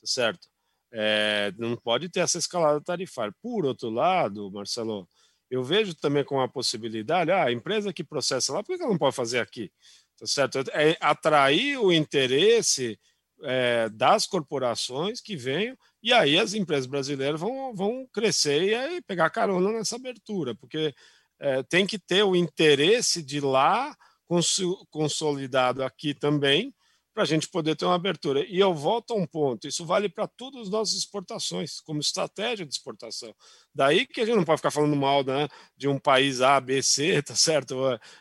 tá certo? É, não pode ter essa escalada tarifária. Por outro lado, Marcelo, eu vejo também com a possibilidade, ah, a empresa que processa lá, por que ela não pode fazer aqui? tá certo? É atrair o interesse é, das corporações que venham, e aí as empresas brasileiras vão, vão crescer e aí pegar carona nessa abertura, porque é, tem que ter o interesse de lá consolidado aqui também, para a gente poder ter uma abertura. E eu volto a um ponto: isso vale para todas as nossas exportações, como estratégia de exportação. Daí que a gente não pode ficar falando mal né, de um país A, B, C, tá certo?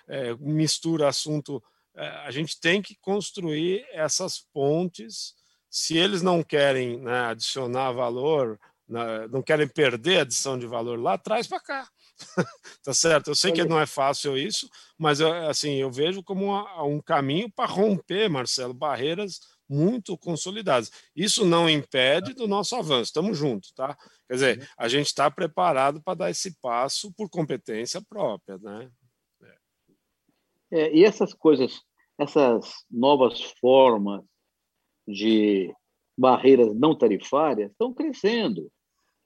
É, mistura assunto é, a gente tem que construir essas pontes. Se eles não querem né, adicionar valor, né, não querem perder a adição de valor lá, traz para cá. tá certo? Eu sei que não é fácil isso, mas assim eu vejo como um caminho para romper, Marcelo, barreiras muito consolidadas. Isso não impede do nosso avanço, estamos juntos, tá? Quer dizer, uhum. a gente está preparado para dar esse passo por competência própria, né? É, e essas coisas, essas novas formas de barreiras não tarifárias estão crescendo.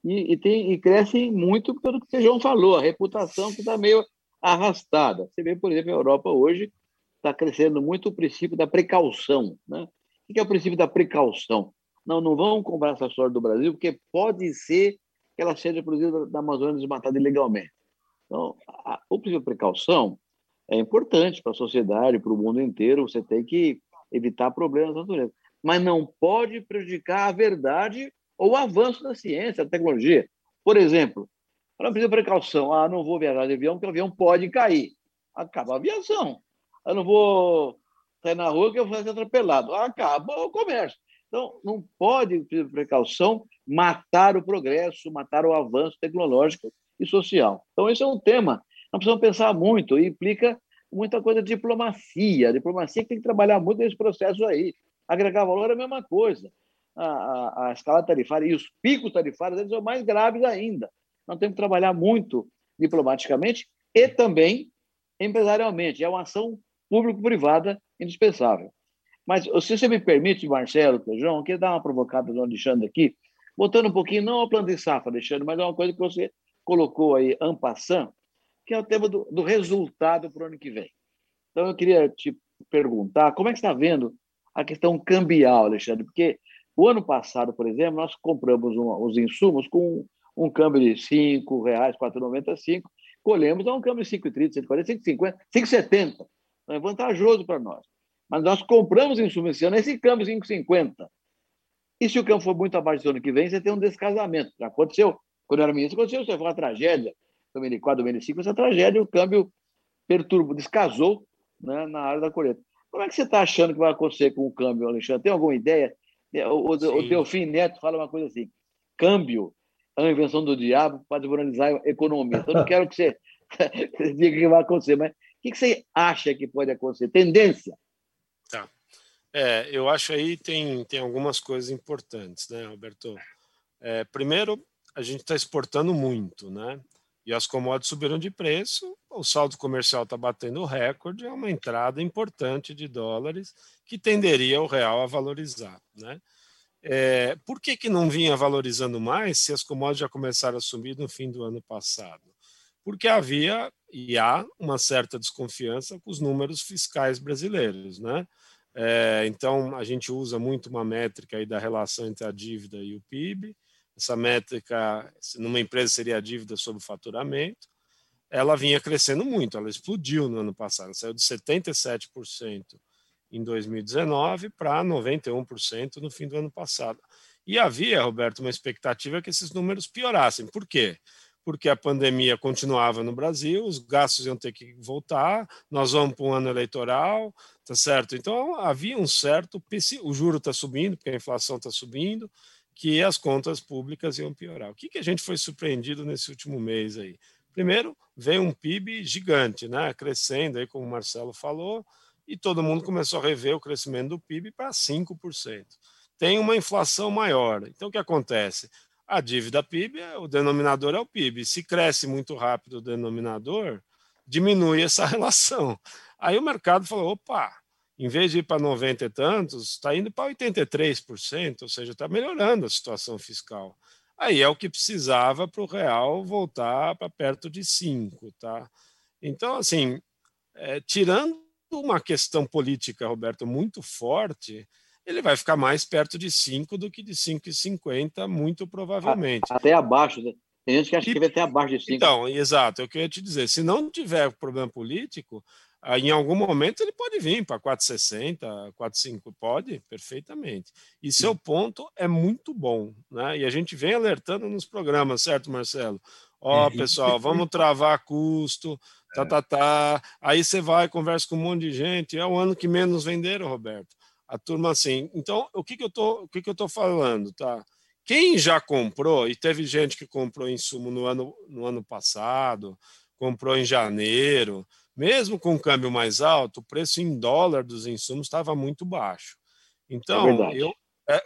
E, e, tem, e crescem muito pelo que o João falou, a reputação que está meio arrastada. Você vê, por exemplo, a Europa hoje está crescendo muito o princípio da precaução. Né? O que é o princípio da precaução? Não, não vamos comprar essa soja do Brasil, porque pode ser que ela seja produzida na Amazônia desmatada ilegalmente. Então, a, o princípio da precaução é importante para a sociedade, para o mundo inteiro. Você tem que evitar problemas na natureza. Mas não pode prejudicar a verdade ou o avanço da ciência, da tecnologia. Por exemplo, não precisa precaução. Ah, não vou viajar de avião, porque o avião pode cair. Acaba a aviação. Eu não vou sair na rua que eu vou ser atropelado. Acaba o comércio. Então, não pode, por precaução, matar o progresso, matar o avanço tecnológico e social. Então, esse é um tema nós precisamos pensar muito e implica muita coisa de diplomacia. A diplomacia tem que trabalhar muito nesse processo aí. Agregar valor é a mesma coisa. A, a, escala tarifária e os picos tarifários eles são mais graves ainda. Nós temos que trabalhar muito diplomaticamente e também empresarialmente. É uma ação público-privada indispensável. Mas, se você me permite, Marcelo, João, eu queria dar uma provocada no Alexandre aqui, voltando um pouquinho, não ao plano de safra, Alexandre, mas é uma coisa que você colocou aí, ampassant, que é o tema do, do resultado para o ano que vem. Então, eu queria te perguntar como é que está vendo a questão cambial, Alexandre, porque o ano passado, por exemplo, nós compramos um, os insumos com um câmbio de R$ 5,00, R$ 4,95, colhemos a um câmbio de 5,30, 5,40, 5,50, 5,70. É vantajoso para nós. Mas nós compramos insumos esse ano, esse câmbio 5,50. E se o câmbio for muito abaixo do ano que vem, você tem um descasamento. Já aconteceu, quando eu era ministro, aconteceu, você foi uma tragédia. 2004, 2005, essa tragédia, o câmbio perturbou, descasou né, na área da colheita. Como é que você está achando que vai acontecer com o câmbio, Alexandre? Tem alguma ideia? É, o, o Teofim Neto fala uma coisa assim: câmbio é uma invenção do diabo para desmoralizar a economia. Então, eu não quero que você, diga o que vai acontecer, mas o que, que você acha que pode acontecer? Tendência? Tá. É, eu acho aí tem, tem algumas coisas importantes, né, Alberto? É, primeiro, a gente está exportando muito, né? E as commodities subiram de preço, o saldo comercial está batendo recorde, é uma entrada importante de dólares que tenderia o real a valorizar. Né? É, por que, que não vinha valorizando mais se as commodities já começaram a subir no fim do ano passado? Porque havia e há uma certa desconfiança com os números fiscais brasileiros. Né? É, então, a gente usa muito uma métrica aí da relação entre a dívida e o PIB, essa métrica, numa empresa seria a dívida sobre o faturamento, ela vinha crescendo muito, ela explodiu no ano passado, saiu de 77% em 2019 para 91% no fim do ano passado. E havia, Roberto, uma expectativa que esses números piorassem. Por quê? Porque a pandemia continuava no Brasil, os gastos iam ter que voltar, nós vamos para um ano eleitoral, tá certo? Então havia um certo. O juro está subindo, porque a inflação está subindo, que as contas públicas iam piorar. O que, que a gente foi surpreendido nesse último mês aí? Primeiro, veio um PIB gigante, né? crescendo, aí, como o Marcelo falou, e todo mundo começou a rever o crescimento do PIB para 5%. Tem uma inflação maior. Então, o que acontece? A dívida PIB, o denominador é o PIB. Se cresce muito rápido o denominador, diminui essa relação. Aí o mercado falou: opa, em vez de ir para 90 e tantos, está indo para 83%, ou seja, está melhorando a situação fiscal. Aí é o que precisava para o real voltar para perto de 5. Tá? Então, assim, é, tirando uma questão política, Roberto, muito forte, ele vai ficar mais perto de 5 do que de 5,50, muito provavelmente. Até abaixo, né? Tem gente que acha e, que vai até abaixo de 5. Então, exato, é eu ia te dizer. Se não tiver problema político, em algum momento ele pode vir para 4,60, 4,5, pode, perfeitamente. E seu ponto é muito bom, né? E a gente vem alertando nos programas, certo, Marcelo? Ó, oh, pessoal, vamos travar custo, tá, tá, tá. Aí você vai, conversa com um monte de gente, é o ano que menos venderam, Roberto. A turma assim. Então, o que, que eu tô, o que, que eu tô falando, tá? Quem já comprou, e teve gente que comprou insumo no ano, no ano passado, comprou em janeiro, mesmo com o câmbio mais alto, o preço em dólar dos insumos estava muito baixo. Então, é eu,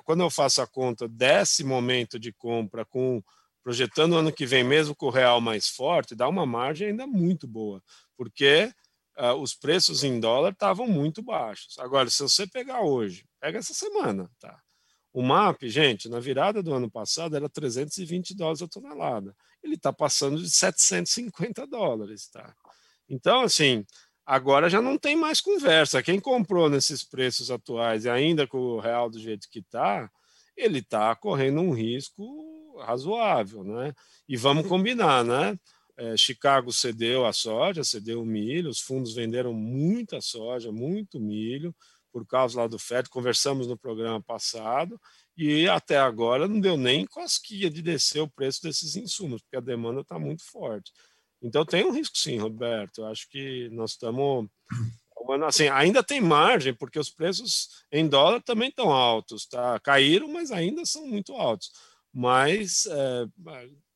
quando eu faço a conta desse momento de compra com projetando o ano que vem mesmo com o real mais forte, dá uma margem ainda muito boa, porque uh, os preços em dólar estavam muito baixos. Agora, se você pegar hoje, pega essa semana, tá? O MAP, gente, na virada do ano passado era 320 dólares a tonelada. Ele está passando de 750 dólares, tá? Então, assim, agora já não tem mais conversa. Quem comprou nesses preços atuais e ainda com o real do jeito que está, ele está correndo um risco razoável, né? E vamos combinar, né? É, Chicago cedeu a soja, cedeu o milho, os fundos venderam muita soja, muito milho, por causa lá do FED, conversamos no programa passado, e até agora não deu nem cosquinha de descer o preço desses insumos, porque a demanda está muito forte. Então tem um risco sim, Roberto. Acho que nós estamos. Assim, ainda tem margem, porque os preços em dólar também estão altos, tá? Caíram, mas ainda são muito altos. Mas é,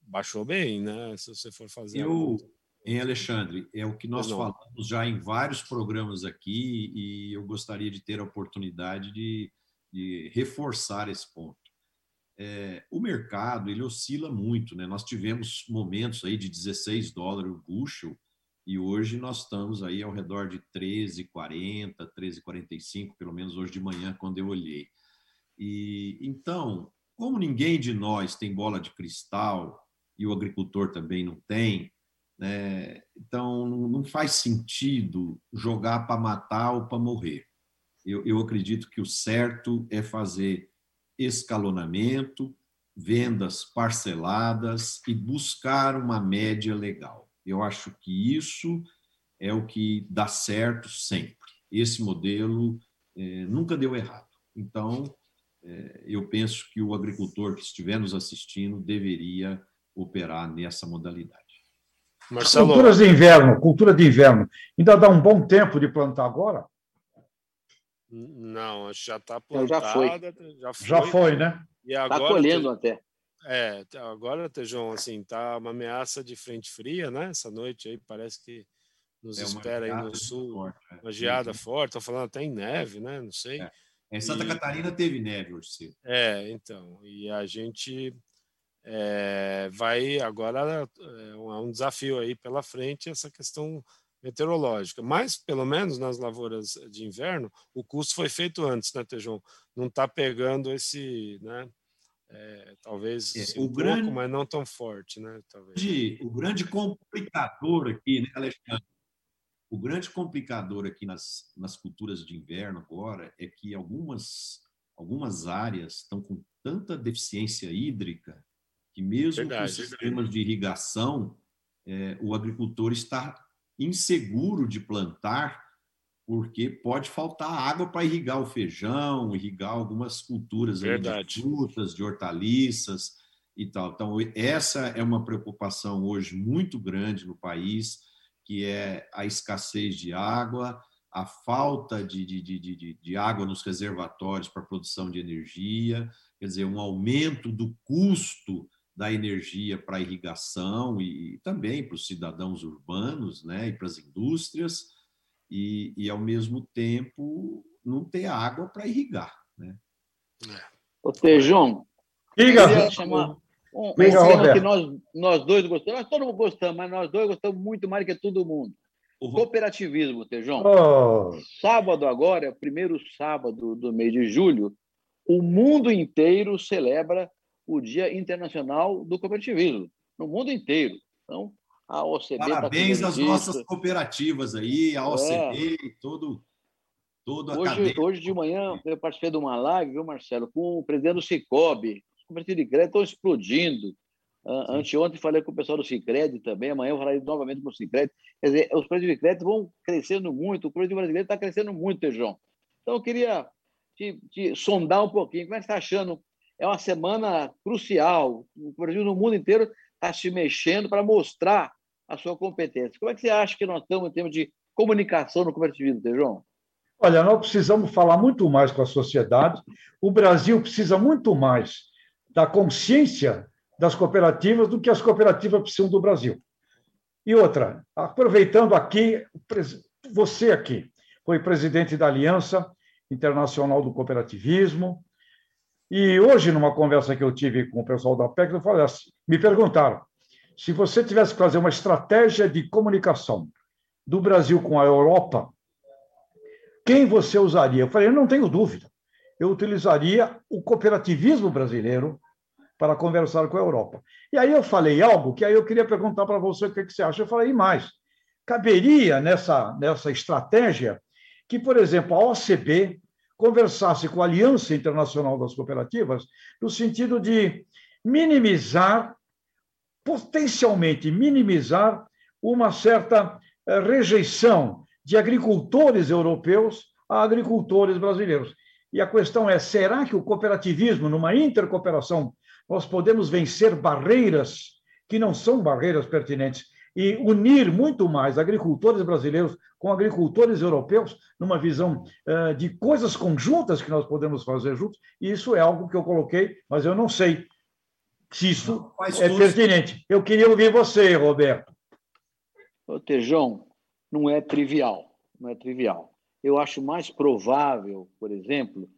baixou bem, né? Se você for fazer. Eu, em Alexandre, é o que nós falamos já em vários programas aqui e eu gostaria de ter a oportunidade de, de reforçar esse ponto. É, o mercado ele oscila muito, né? Nós tivemos momentos aí de 16 dólares o bushel e hoje nós estamos aí ao redor de 13,40, 13,45, pelo menos hoje de manhã quando eu olhei. E então, como ninguém de nós tem bola de cristal e o agricultor também não tem, né? Então, não faz sentido jogar para matar ou para morrer. Eu, eu acredito que o certo é fazer escalonamento, vendas parceladas e buscar uma média legal. Eu acho que isso é o que dá certo sempre. Esse modelo é, nunca deu errado. Então, é, eu penso que o agricultor que estiver nos assistindo deveria operar nessa modalidade. Marcelo... Culturas de inverno, cultura de inverno. Ainda dá um bom tempo de plantar agora? Não, já está plantada. Já foi. Já foi, já foi né? Está colhendo até. É, agora, Tejão, assim, tá uma ameaça de frente fria, né? Essa noite aí parece que nos é espera aí no sul forte, é. uma geada forte. Estão falando até em neve, né? Não sei. É. Em Santa e... Catarina teve neve hoje cedo. É, então. E a gente é, vai agora é um desafio aí pela frente essa questão meteorológica. Mas, pelo menos nas lavouras de inverno, o custo foi feito antes, né, Tejão? Não está pegando esse, né? É, talvez é, um grande, pouco, mas não tão forte, né? Talvez. O grande complicador aqui, né, Alexandre? O grande complicador aqui nas, nas culturas de inverno agora é que algumas, algumas áreas estão com tanta deficiência hídrica que mesmo verdade, com sistemas de irrigação, é, o agricultor está inseguro de plantar porque pode faltar água para irrigar o feijão, irrigar algumas culturas de frutas, de hortaliças e tal. Então, essa é uma preocupação hoje muito grande no país, que é a escassez de água, a falta de, de, de, de, água nos reservatórios para produção de energia, quer dizer, um aumento do custo da energia para a irrigação e também para os cidadãos urbanos né, e para as indústrias, e, e ao mesmo tempo não ter água para irrigar. Né? Ô, Tejão, Diga, chamar um, um tema que nós, nós dois gostamos, nós todos gostamos, mas nós dois gostamos muito mais do que todo mundo. Uhum. Cooperativismo, Tejão. Oh. Sábado agora, primeiro sábado do mês de julho, o mundo inteiro celebra o Dia Internacional do Cooperativismo, no mundo inteiro. Então, a OCB. Tá Parabéns tá às nossas cooperativas aí, a OCB, é. todo, todo a hoje, hoje de manhã eu participei de uma live, viu, Marcelo, com o presidente do Cicobi. Os cooperativos de crédito estão explodindo. Uh, anteontem falei com o pessoal do Cicred também, amanhã eu falarei novamente com o Cicred. Quer dizer, os cooperativos de crédito vão crescendo muito, o cooperativo brasileiro está crescendo muito, João. Então, eu queria te, te sondar um pouquinho. Como é que você está achando é uma semana crucial. O Brasil no mundo inteiro está se mexendo para mostrar a sua competência. Como é que você acha que nós estamos em termos de comunicação no cooperativismo, Tejão? Olha, nós precisamos falar muito mais com a sociedade. O Brasil precisa muito mais da consciência das cooperativas do que as cooperativas precisam do Brasil. E outra, aproveitando aqui, você aqui foi presidente da Aliança Internacional do Cooperativismo, e hoje, numa conversa que eu tive com o pessoal da PEC, eu falei assim, me perguntaram se você tivesse que fazer uma estratégia de comunicação do Brasil com a Europa, quem você usaria? Eu falei, eu não tenho dúvida. Eu utilizaria o cooperativismo brasileiro para conversar com a Europa. E aí eu falei algo que aí eu queria perguntar para você o que, você acha. Eu falei, mais, caberia nessa, nessa estratégia que, por exemplo, a OCB conversasse com a Aliança Internacional das Cooperativas no sentido de minimizar, potencialmente minimizar, uma certa eh, rejeição de agricultores europeus a agricultores brasileiros. E a questão é: será que o cooperativismo, numa intercooperação, nós podemos vencer barreiras que não são barreiras pertinentes e unir muito mais agricultores brasileiros com agricultores europeus numa visão uh, de coisas conjuntas que nós podemos fazer juntos. E isso é algo que eu coloquei, mas eu não sei se isso é pertinente. Eu queria ouvir você, Roberto. Ô, Tejão, não é trivial, não é trivial. Eu acho mais provável, por exemplo,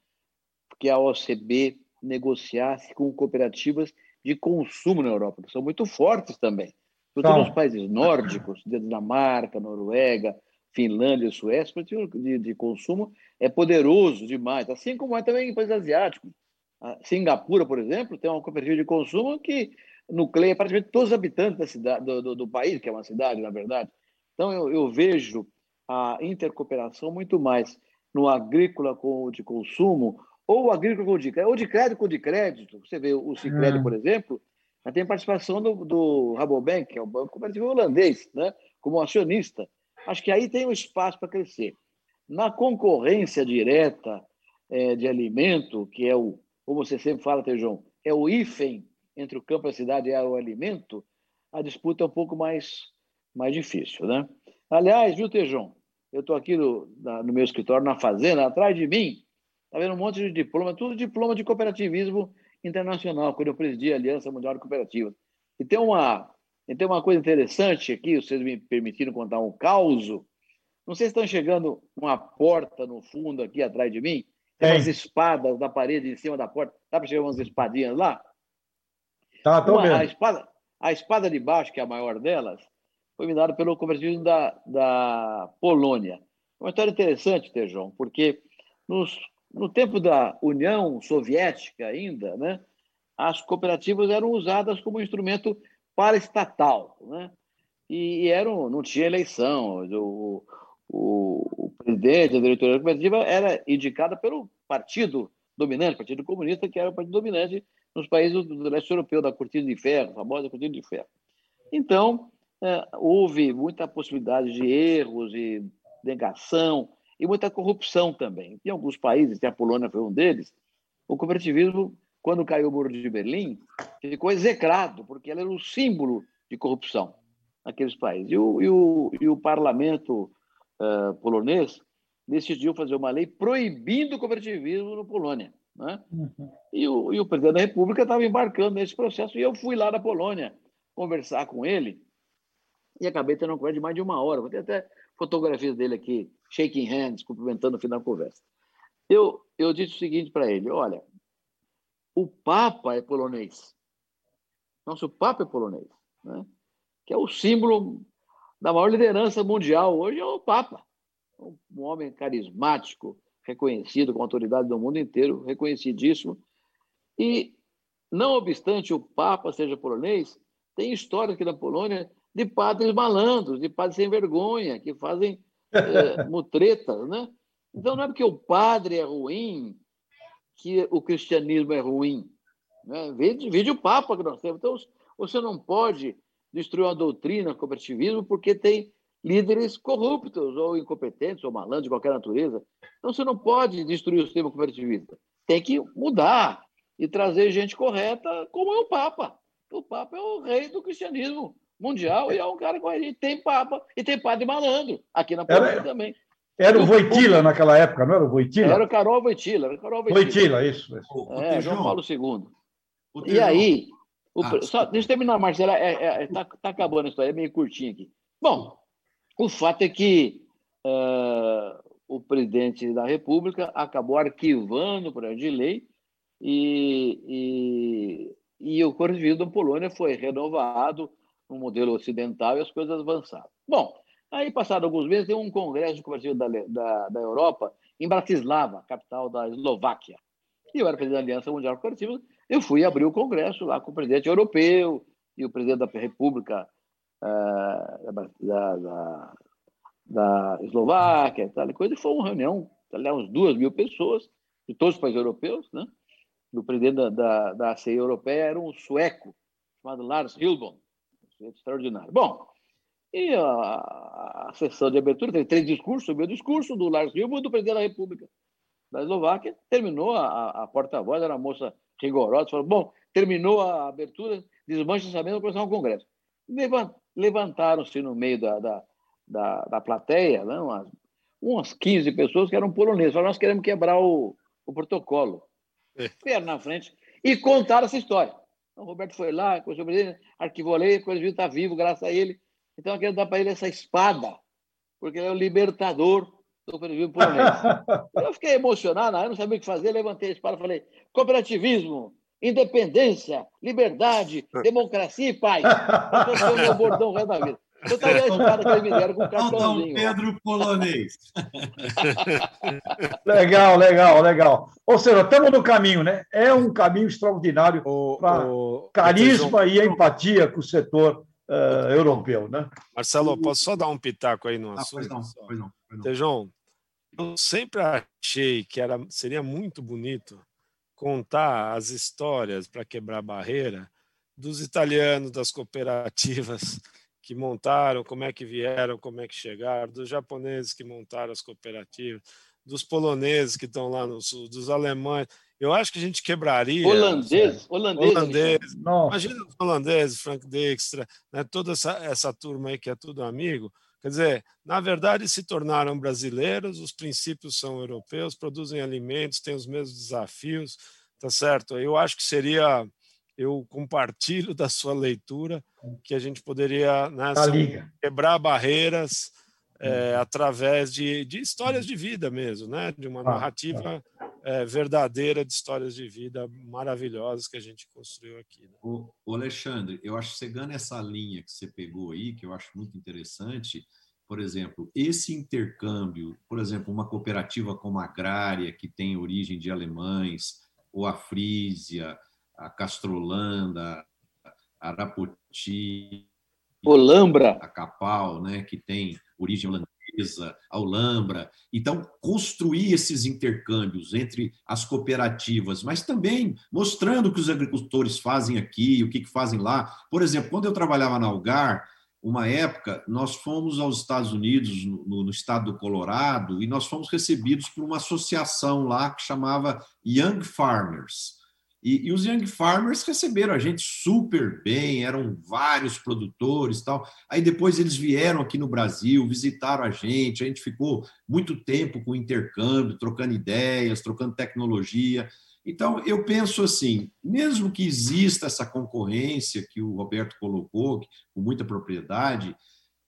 que a OCB negociasse com cooperativas de consumo na Europa, que são muito fortes também. Então, nos países nórdicos, Dinamarca, Noruega, Finlândia, Suécia, o tipo de, de consumo é poderoso demais, assim como é também em países asiáticos. A Singapura, por exemplo, tem uma cooperativa de consumo que nucleia praticamente todos os habitantes da cidade, do, do, do país, que é uma cidade, na verdade. Então, eu, eu vejo a intercooperação muito mais no agrícola com de consumo ou agrícola com de crédito, ou de crédito com de crédito. Você vê o Cicred, hum. por exemplo, tem participação do, do Rabobank, que é o banco cooperativo holandês, né? como acionista. Acho que aí tem um espaço para crescer. Na concorrência direta é, de alimento, que é o, como você sempre fala, Tejão, é o hífen entre o campo e a cidade é o alimento, a disputa é um pouco mais, mais difícil. Né? Aliás, viu, Tejão? Eu estou aqui no, na, no meu escritório, na fazenda, atrás de mim, está vendo um monte de diploma, tudo diploma de cooperativismo internacional, quando eu presidi a Aliança Mundial de Cooperativas. E tem uma, e tem uma coisa interessante aqui, vocês me permitiram contar um caos. Não sei se estão chegando uma porta no fundo aqui atrás de mim, tem umas espadas na parede em cima da porta. Dá para chegar umas espadinhas lá? Tá, tô uma, vendo. A espada, a espada de baixo, que é a maior delas, foi me dada pelo cooperativismo da, da Polônia. Uma história interessante, Tejão, porque nos no tempo da União Soviética ainda, né, as cooperativas eram usadas como instrumento paraestatal, né? E eram, não tinha eleição. O, o, o presidente, a diretoria da cooperativa era indicada pelo partido dominante, Partido Comunista, que era o partido dominante nos países do leste europeu, da cortina de ferro, a famosa cortina de ferro. Então, é, houve muita possibilidade de erros e negação, e muita corrupção também. Em alguns países, a Polônia foi um deles, o cooperativismo, quando caiu o muro de Berlim, ficou execrado, porque ele era o símbolo de corrupção naqueles países. E o, e o, e o parlamento uh, polonês decidiu fazer uma lei proibindo o cooperativismo na Polônia. Né? Uhum. E, o, e o presidente da República estava embarcando nesse processo, e eu fui lá na Polônia conversar com ele, e acabei tendo uma conversa de mais de uma hora. Vou ter até fotografias dele aqui, shaking hands, cumprimentando no final da conversa. Eu, eu disse o seguinte para ele: olha, o Papa é polonês. Nosso Papa é polonês, né? que é o símbolo da maior liderança mundial hoje é o Papa. Um homem carismático, reconhecido com autoridade do mundo inteiro, reconhecidíssimo. E, não obstante o Papa seja polonês, tem história aqui na Polônia de padres malandros, de padres sem vergonha, que fazem é, mutretas, né? Então não é porque o padre é ruim que o cristianismo é ruim. Né? Vide, vide o Papa que nós temos. Então você não pode destruir uma doutrina cooperativismo porque tem líderes corruptos ou incompetentes ou malandros de qualquer natureza. Então você não pode destruir o sistema cooperativista. Tem que mudar e trazer gente correta, como é o Papa. O Papa é o rei do cristianismo mundial e é um cara com a gente tem papa e tem padre malandro aqui na Polônia também. Era o Voitila naquela época, não era o Voitila? Era o Carol Voitila. Era o Carol Voitila, Voitila isso. isso. é, João Paulo II. E aí, o, ah, só, deixa eu terminar, Marcela, é, é, é, tá, tá acabando a história, é meio curtinha aqui. Bom, o fato é que uh, o presidente da República acabou arquivando o projeto de lei e, e, e o Correio da Polônia foi renovado no modelo ocidental e as coisas avançaram. Bom, aí, passado alguns meses, tem um congresso comercial da, da, da Europa em Bratislava, capital da Eslováquia. E eu era presidente da Aliança Mundial Cooperativa, eu fui abrir o congresso lá com o presidente europeu e o presidente da República uh, da, da, da, Eslováquia e tal, coisa, e foi uma reunião, uns duas mil pessoas, de todos os países europeus, né? O presidente da, da, da europeia era um sueco, chamado Lars Hilbon, extraordinário. Bom, e a, a, sessão de abertura teve três discursos, o meu discurso, do Lars e do presidente da República da Eslováquia. Terminou, a, a porta-voz era uma moça rigorosa, falou, bom, terminou a abertura, desmancha essa mesa para começar um congresso. Levantaram-se no meio da, da, da, da plateia né, umas, umas 15 pessoas que eram poloneses. Falaram, nós queremos quebrar o, o protocolo. É. na frente e contaram essa história. Então, o Roberto foi lá, com o presidente, arquivou a lei, coisa viu, está vivo, graças a ele. Então, eu quero dar para ele essa espada, porque ele é o libertador do cooperativismo polonês. eu fiquei emocionado, eu não sabia o que fazer, levantei a espada e falei: cooperativismo, independência, liberdade, democracia e paz. Esse é o meu bordão resto da vida. Eu estaria a espada que me deram com o cartãozinho. Pedro Polonês. legal, legal, legal. Ou seja, estamos no caminho, né? É um caminho extraordinário para carisma e empatia com o setor uh, europeu, né? Marcelo, posso só dar um pitaco aí no ah, assunto? Pois não, pois não, pois não. Tejão, eu sempre achei que era, seria muito bonito contar as histórias para quebrar barreira dos italianos, das cooperativas que montaram, como é que vieram, como é que chegaram, dos japoneses que montaram as cooperativas, dos poloneses que estão lá no sul, dos alemães. Eu acho que a gente quebraria. Holandês, holandês. holandês. Imagina os holandeses, Frank Dijkstra, né, toda essa, essa turma aí que é tudo amigo. Quer dizer, na verdade, se tornaram brasileiros, os princípios são europeus, produzem alimentos, têm os mesmos desafios, tá certo? Eu acho que seria eu compartilho da sua leitura que a gente poderia né, quebrar barreiras é, através de, de histórias de vida mesmo, né? de uma narrativa é, verdadeira de histórias de vida maravilhosas que a gente construiu aqui. Né? O, o Alexandre, eu acho que chegando essa linha que você pegou aí, que eu acho muito interessante, por exemplo, esse intercâmbio, por exemplo, uma cooperativa como a Agrária, que tem origem de alemães, ou a Frísia, a Castrolanda, a Arapoti, Olambra, a Capal, né, que tem origem holandesa, a Olambra. Então, construir esses intercâmbios entre as cooperativas, mas também mostrando o que os agricultores fazem aqui, o que, fazem lá. Por exemplo, quando eu trabalhava na Algar, uma época, nós fomos aos Estados Unidos, no, no, estado do Colorado, e nós fomos recebidos por uma associação lá que chamava Young Farmers. E, e, os Young Farmers receberam a gente super bem, eram vários produtores tal. Aí depois eles vieram aqui no Brasil, visitaram a gente, a gente ficou muito tempo com intercâmbio, trocando ideias, trocando tecnologia. Então, eu penso assim: mesmo que exista essa concorrência que o Roberto colocou, com muita propriedade,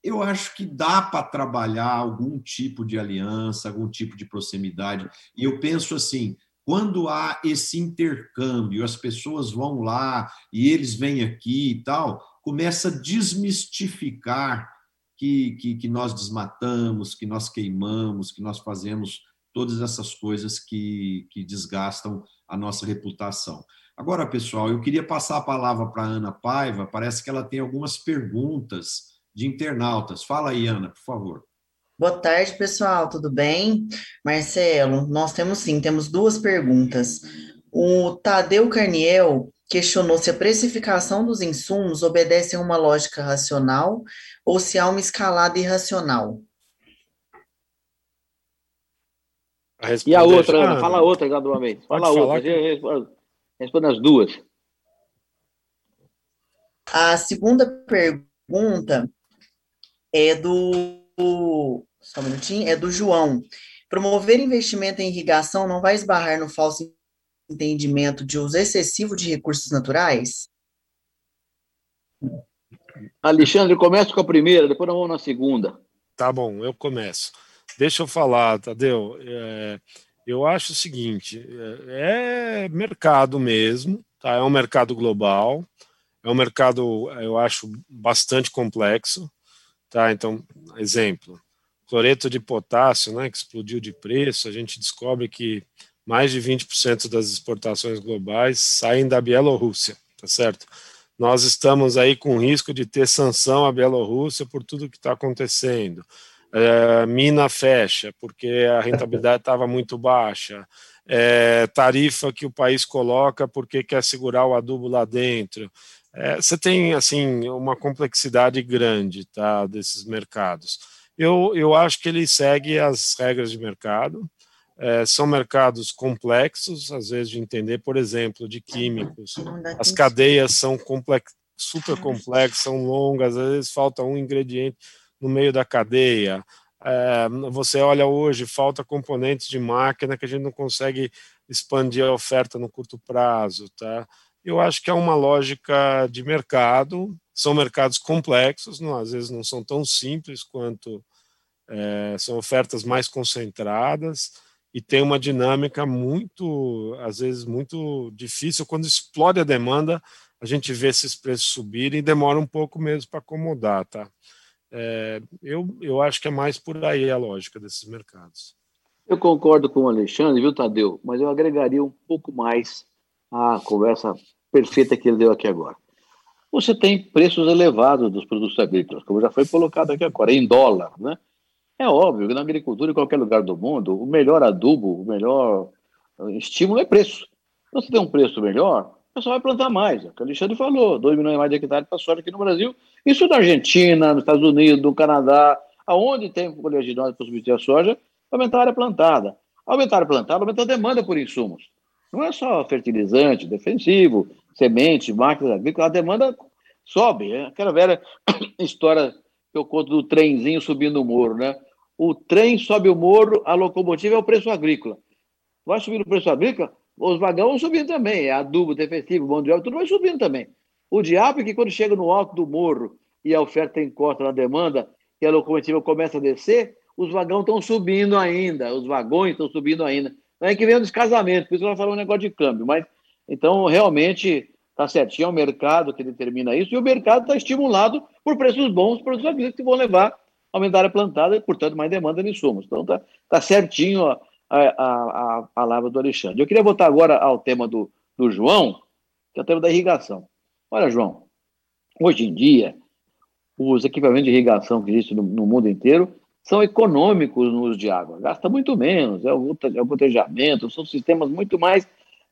eu acho que dá para trabalhar algum tipo de aliança, algum tipo de proximidade. E eu penso assim: quando há esse intercâmbio, as pessoas vão lá e eles vêm aqui e tal, começa a desmistificar que, que, que nós desmatamos, que nós queimamos, que nós fazemos todas essas coisas que, que desgastam a nossa reputação. Agora, pessoal, eu queria passar a palavra para a Ana Paiva, parece que ela tem algumas perguntas de internautas. Fala aí, Ana, por favor. Boa tarde, pessoal, tudo bem? Marcelo, nós temos sim, temos duas perguntas. O Tadeu Carniel questionou se a precificação dos insumos obedece a uma lógica racional ou se há uma escalada irracional. E a outra, Ana, fala a outra gradualmente. Fala a outra, que... responde as duas. A segunda pergunta é do. Só um minutinho, é do João. Promover investimento em irrigação não vai esbarrar no falso entendimento de uso excessivo de recursos naturais? Alexandre, começa com a primeira, depois nós vamos na segunda. Tá bom, eu começo. Deixa eu falar, Tadeu. É, eu acho o seguinte: é, é mercado mesmo, tá? é um mercado global, é um mercado, eu acho, bastante complexo. Tá? Então, exemplo, cloreto de potássio, né, que explodiu de preço, a gente descobre que mais de 20% das exportações globais saem da Bielorrússia, tá certo? Nós estamos aí com risco de ter sanção à Bielorrússia por tudo que está acontecendo. É, mina fecha porque a rentabilidade estava muito baixa. É, tarifa que o país coloca porque quer segurar o adubo lá dentro. É, você tem assim uma complexidade grande tá, desses mercados. Eu, eu acho que ele segue as regras de mercado. É, são mercados complexos, às vezes, de entender, por exemplo, de químicos. As cadeias são complex, super complexas, são longas, às vezes falta um ingrediente no meio da cadeia. É, você olha hoje, falta componentes de máquina que a gente não consegue expandir a oferta no curto prazo. Tá? Eu acho que é uma lógica de mercado, são mercados complexos, não, às vezes não são tão simples quanto é, são ofertas mais concentradas e tem uma dinâmica muito, às vezes, muito difícil. Quando explode a demanda, a gente vê esses preços subirem e demora um pouco mesmo para acomodar, tá? É, eu, eu acho que é mais por aí a lógica desses mercados. Eu concordo com o Alexandre, viu, Tadeu? Mas eu agregaria um pouco mais à conversa perfeita que ele deu aqui agora. Você tem preços elevados dos produtos agrícolas, como já foi colocado aqui agora, em dólar, né? É óbvio que na agricultura, em qualquer lugar do mundo, o melhor adubo, o melhor eh, estímulo é preço. Então, se tem um preço melhor, o pessoal vai plantar mais. É o que o Alexandre falou, 2 milhões mais de hectares para soja aqui no Brasil. Isso na Argentina, nos Estados Unidos, no Canadá, aonde tem oleaginosa para substituir a soja, aumentar a área plantada. Aumentar a área plantada, aumenta a demanda por insumos. Não é só fertilizante, defensivo, semente, máquinas agrícolas, a demanda sobe. É aquela velha história que eu conto do trenzinho subindo o morro, né? o trem sobe o morro, a locomotiva é o preço agrícola. Vai subir o preço agrícola, os vagões vão subindo também, é adubo, defensivo, mão de obra, tudo vai subindo também. O diabo é que quando chega no alto do morro e a oferta encosta na demanda e a locomotiva começa a descer, os vagões estão subindo ainda, os vagões estão subindo ainda. Não é que vem um descasamento, por isso nós falamos um negócio de câmbio, mas então realmente está certinho, é o mercado que determina isso, e o mercado está estimulado por preços bons para os agrícolas que vão levar aumentar a plantada e, portanto, mais demanda de insumos. Então, está tá certinho a, a, a, palavra do Alexandre. Eu queria voltar agora ao tema do, do João, que é o tema da irrigação. Olha, João, hoje em dia, os equipamentos de irrigação que existem no, no mundo inteiro são econômicos no uso de água, gasta muito menos, é o, é o cotejamento, são sistemas muito mais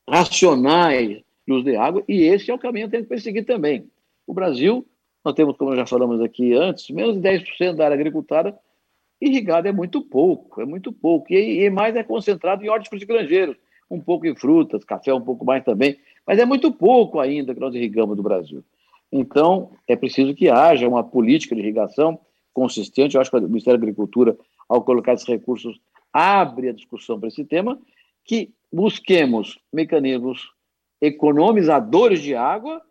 racionais de uso de água, e esse é o caminho que tem que perseguir também. O Brasil nós temos, como já falamos aqui antes, menos de 10% da área agricultada irrigada é muito pouco, é muito pouco. E, e mais é concentrado em hortícolas granjeiros, um pouco em frutas, café um pouco mais também, mas é muito pouco ainda que nós irrigamos do Brasil. Então, é preciso que haja uma política de irrigação consistente. Eu acho que o Ministério da Agricultura, ao colocar esses recursos, abre a discussão para esse tema, que busquemos mecanismos economizadores de água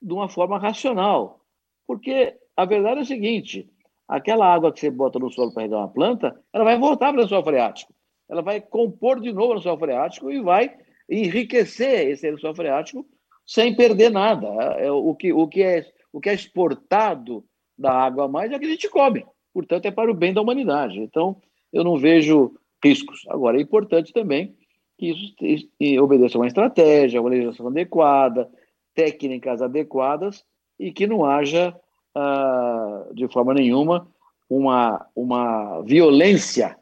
de uma forma racional, porque a verdade é o seguinte: aquela água que você bota no solo para regar uma planta, ela vai voltar para o solo freático. Ela vai compor de novo no solo freático e vai enriquecer esse solo freático sem perder nada. É, o, que, o, que é, o que é exportado da água a mais é o que a gente come. Portanto, é para o bem da humanidade. Então, eu não vejo riscos. Agora, é importante também que isso obedeça a uma estratégia, uma legislação adequada, técnicas adequadas e que não haja, uh, de forma nenhuma, uma, uma violência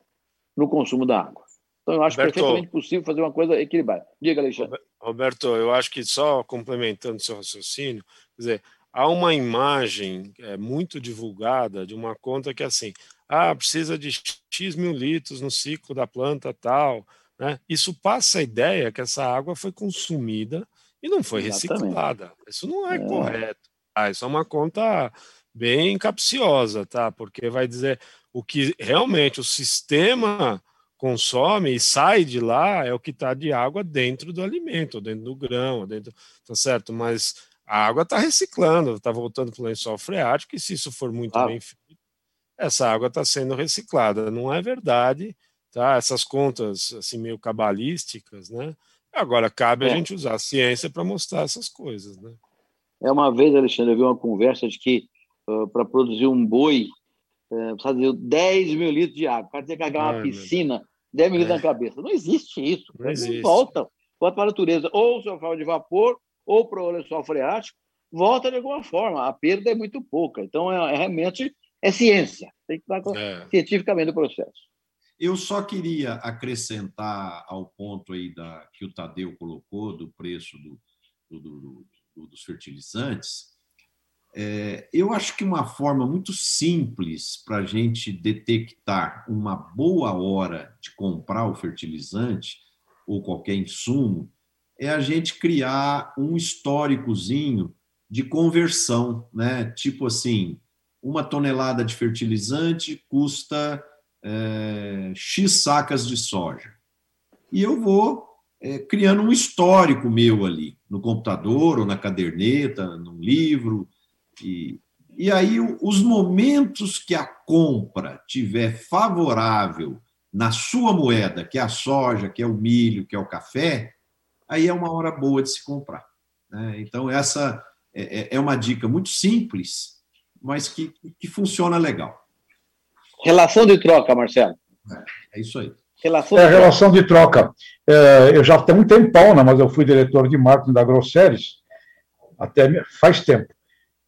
no consumo da água. Então, eu acho Roberto, perfeitamente possível fazer uma coisa equilibrada. Diga, Alexandre. Roberto, eu acho que só complementando seu raciocínio, quer dizer, há uma imagem é, muito divulgada de uma conta que é assim, ah, precisa de X mil litros no ciclo da planta tal, né? Isso passa a ideia que essa água foi consumida e não foi Exatamente. reciclada. Isso não é, é. correto. Ah, isso é uma conta bem capciosa, tá? Porque vai dizer o que realmente o sistema consome e sai de lá é o que está de água dentro do alimento, dentro do grão, dentro, tá certo? Mas a água está reciclando, está voltando para o lençol freático, e se isso for muito ah. bem feito, essa água está sendo reciclada. Não é verdade, tá? Essas contas assim meio cabalísticas, né? Agora cabe é. a gente usar a ciência para mostrar essas coisas, né? É uma vez, Alexandre, eu vi uma conversa de que uh, para produzir um boi uh, precisa de 10 mil litros de água. O cara tem que carregar uma piscina, 10 mil litros é. na cabeça. Não existe isso. Não, existe. volta. Volta para a natureza. Ou o farol de vapor, ou para o lençol freático, volta de alguma forma. A perda é muito pouca. Então, é, é realmente é ciência. Tem que estar é. cientificamente o processo. Eu só queria acrescentar ao ponto aí da, que o Tadeu colocou do preço do, do, do, do dos fertilizantes. É, eu acho que uma forma muito simples para a gente detectar uma boa hora de comprar o fertilizante ou qualquer insumo é a gente criar um históricozinho de conversão, né? Tipo assim, uma tonelada de fertilizante custa é, X sacas de soja. E eu vou é, criando um histórico meu ali, no computador ou na caderneta, num livro. E, e aí, os momentos que a compra tiver favorável na sua moeda, que é a soja, que é o milho, que é o café, aí é uma hora boa de se comprar. Né? Então, essa é, é, é uma dica muito simples, mas que, que funciona legal. Relação de troca, Marcelo. É, é isso aí. Relação é, de relação troca. de troca. É, eu já tenho um tempão, né, mas eu fui diretor de marketing da Grosseries até faz tempo.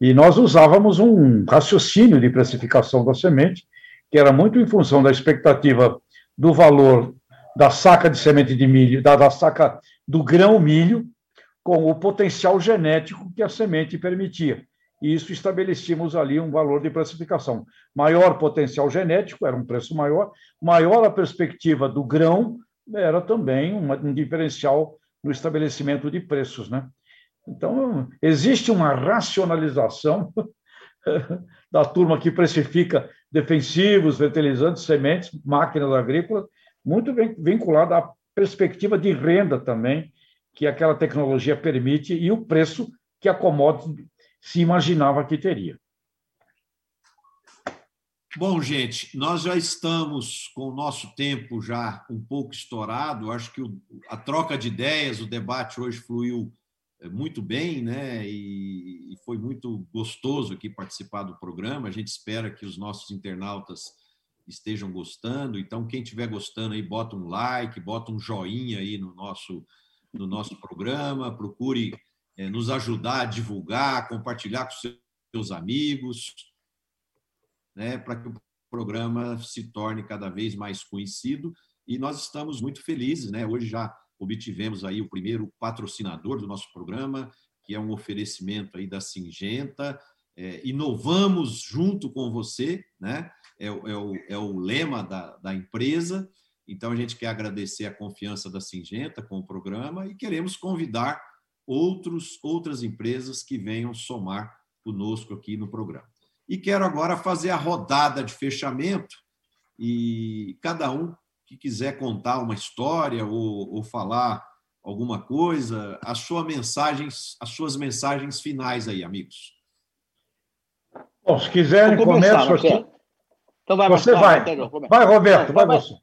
E nós usávamos um raciocínio de precificação da semente, que era muito em função da expectativa do valor da saca de semente de milho, da, da saca do grão milho, com o potencial genético que a semente permitia e isso estabelecíamos ali um valor de precificação. Maior potencial genético, era um preço maior, maior a perspectiva do grão, era também um diferencial no estabelecimento de preços. Né? Então, existe uma racionalização da turma que precifica defensivos, fertilizantes, sementes, máquinas agrícolas, muito vinculada à perspectiva de renda também, que aquela tecnologia permite, e o preço que a commodity se imaginava que teria. Bom, gente, nós já estamos com o nosso tempo já um pouco estourado. Acho que a troca de ideias, o debate hoje fluiu eh, muito bem, né? E, foi muito gostoso aqui participar do programa. A gente espera que os nossos internautas estejam gostando. Então, quem estiver gostando aí, bota um like, bota um joinha aí no nosso no nosso programa, procure nos ajudar a divulgar, compartilhar com seus amigos, né, para que o programa se torne cada vez mais conhecido. E nós estamos muito felizes, né? Hoje já obtivemos aí o primeiro patrocinador do nosso programa, que é um oferecimento aí da Singenta. É, inovamos junto com você, né? É, é, o, é o lema da, da empresa. Então, a gente quer agradecer a confiança da Singenta com o programa e queremos convidar outros, outras empresas que venham somar conosco aqui no programa. E quero agora fazer a rodada de fechamento e cada um que quiser contar uma história ou, ou falar alguma coisa, as suas mensagens, as suas mensagens finais aí, amigos. Bom, se quiserem, começo aqui. Então vai, você vai. Vai, Roberto, vai, vai você.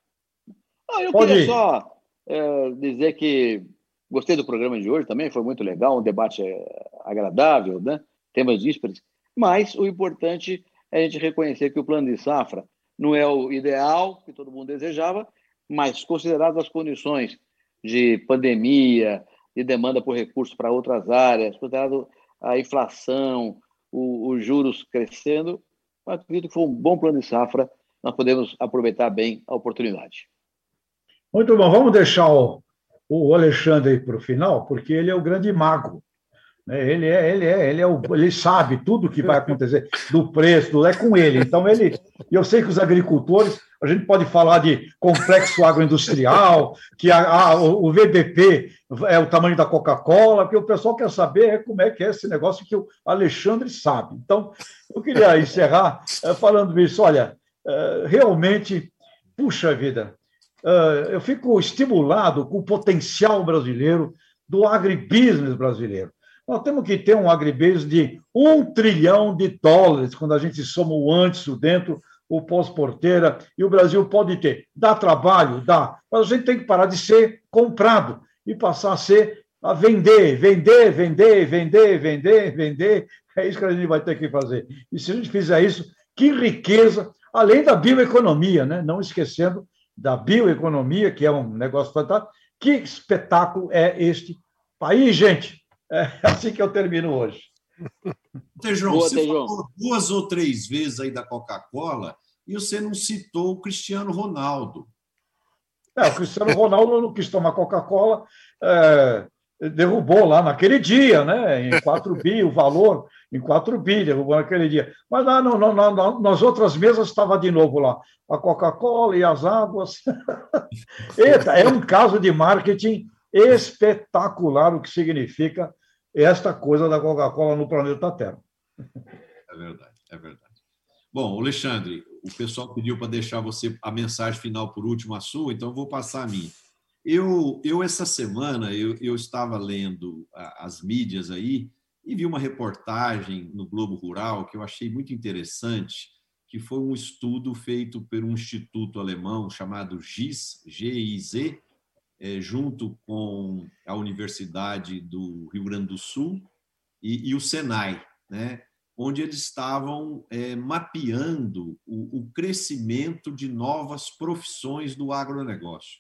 Ah, eu Pode queria ir. só é, dizer que Gostei do programa de hoje também, foi muito legal, um debate eh, agradável, né? temas díspares. Mas o importante é a gente reconhecer que o plano de safra não é o ideal que todo mundo desejava, mas consideradas as condições de pandemia, de demanda por recursos para outras áreas, considerado a inflação, os juros crescendo, acredito que foi um bom plano de safra, nós podemos aproveitar bem a oportunidade. Muito bom, vamos deixar o, o Alexandre para o final, porque ele é o grande mago É, ele é, ele é, ele é o, ele sabe tudo o que vai acontecer do preço, do, é com ele. Então ele, eu sei que os agricultores, a gente pode falar de complexo agroindustrial, que a, a, o VBP é o tamanho da Coca-Cola, porque o pessoal quer saber como é que é esse negócio que o Alexandre sabe. Então, eu queria encerrar é, falando isso. Olha, é, realmente, puxa vida, é, eu fico estimulado com o potencial brasileiro do agribusiness brasileiro. Nós temos que ter um agribusiness de um trilhão de dólares, quando a gente soma o antes, o dentro, o pós-porteira, e o Brasil pode ter. Dá trabalho? Dá. Mas a gente tem que parar de ser comprado e passar a ser a vender, vender, vender, vender, vender, vender. É isso que a gente vai ter que fazer. E se a gente fizer isso, que riqueza, além da bioeconomia, né? não esquecendo da bioeconomia, que é um negócio fantástico. Que espetáculo é este país, gente? É assim que eu termino hoje. Tejão, Boa, você Tejão. falou duas ou três vezes aí da Coca-Cola e você não citou o Cristiano Ronaldo. É, o Cristiano Ronaldo não quis tomar Coca-Cola, é, derrubou lá naquele dia, né? Em 4 bi, o valor, em 4 bi, derrubou naquele dia. Mas lá no, nas outras mesas estava de novo lá, a Coca-Cola e as águas. Eita, é um caso de marketing espetacular, o que significa esta coisa da Coca-Cola no planeta Terra. É verdade, é verdade. Bom, Alexandre, o pessoal pediu para deixar você a mensagem final por último a sua, então vou passar a mim. Eu, eu essa semana, eu, eu estava lendo as mídias aí e vi uma reportagem no Globo Rural que eu achei muito interessante, que foi um estudo feito por um instituto alemão chamado GIZ, G-I-Z, é, junto com a Universidade do Rio Grande do Sul e, e o Senai, né? onde eles estavam é, mapeando o, o, crescimento de novas profissões do agronegócio.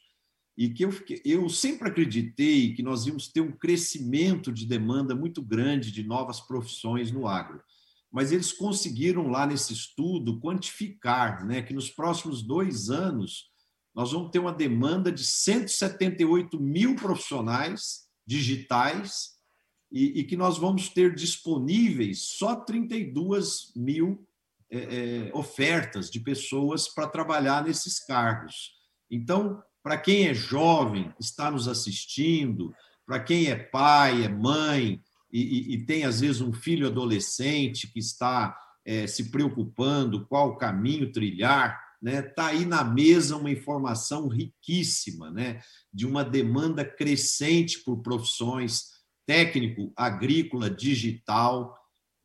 E que eu, eu sempre acreditei que nós íamos ter um crescimento de demanda muito grande de novas profissões no agro. Mas eles conseguiram lá nesse estudo quantificar né, que nos próximos dois anos nós vamos ter uma demanda de 178 mil profissionais digitais e, e que nós vamos ter disponíveis só 32 mil é, é, ofertas de pessoas para trabalhar nesses cargos. Então, para quem é jovem, está nos assistindo, para quem é pai, é mãe e, e, e, tem às vezes um filho adolescente que está é, se preocupando qual caminho trilhar, né? Está aí na mesa uma informação riquíssima, né? De uma demanda crescente por profissões técnico agrícola digital,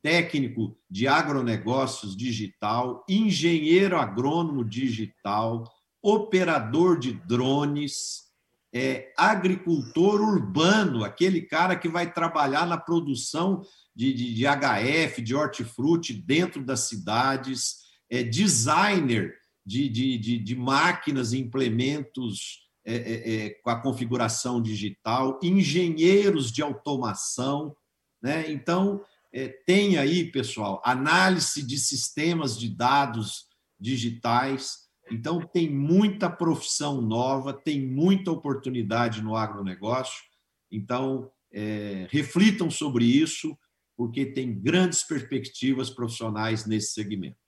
técnico de agronegócios digital, engenheiro agrônomo digital, operador de drones, é, agricultor urbano, aquele cara que vai trabalhar na produção de, de, de HF, de hortifruti dentro das cidades, é, designer de, de, de, máquinas e implementos é, é, é, com a configuração digital, engenheiros de automação. Né? Então, é, tem aí, pessoal, análise de sistemas de dados digitais. Então, tem muita profissão nova, tem muita oportunidade no agronegócio. Então, é, reflitam sobre isso, porque tem grandes perspectivas profissionais nesse segmento.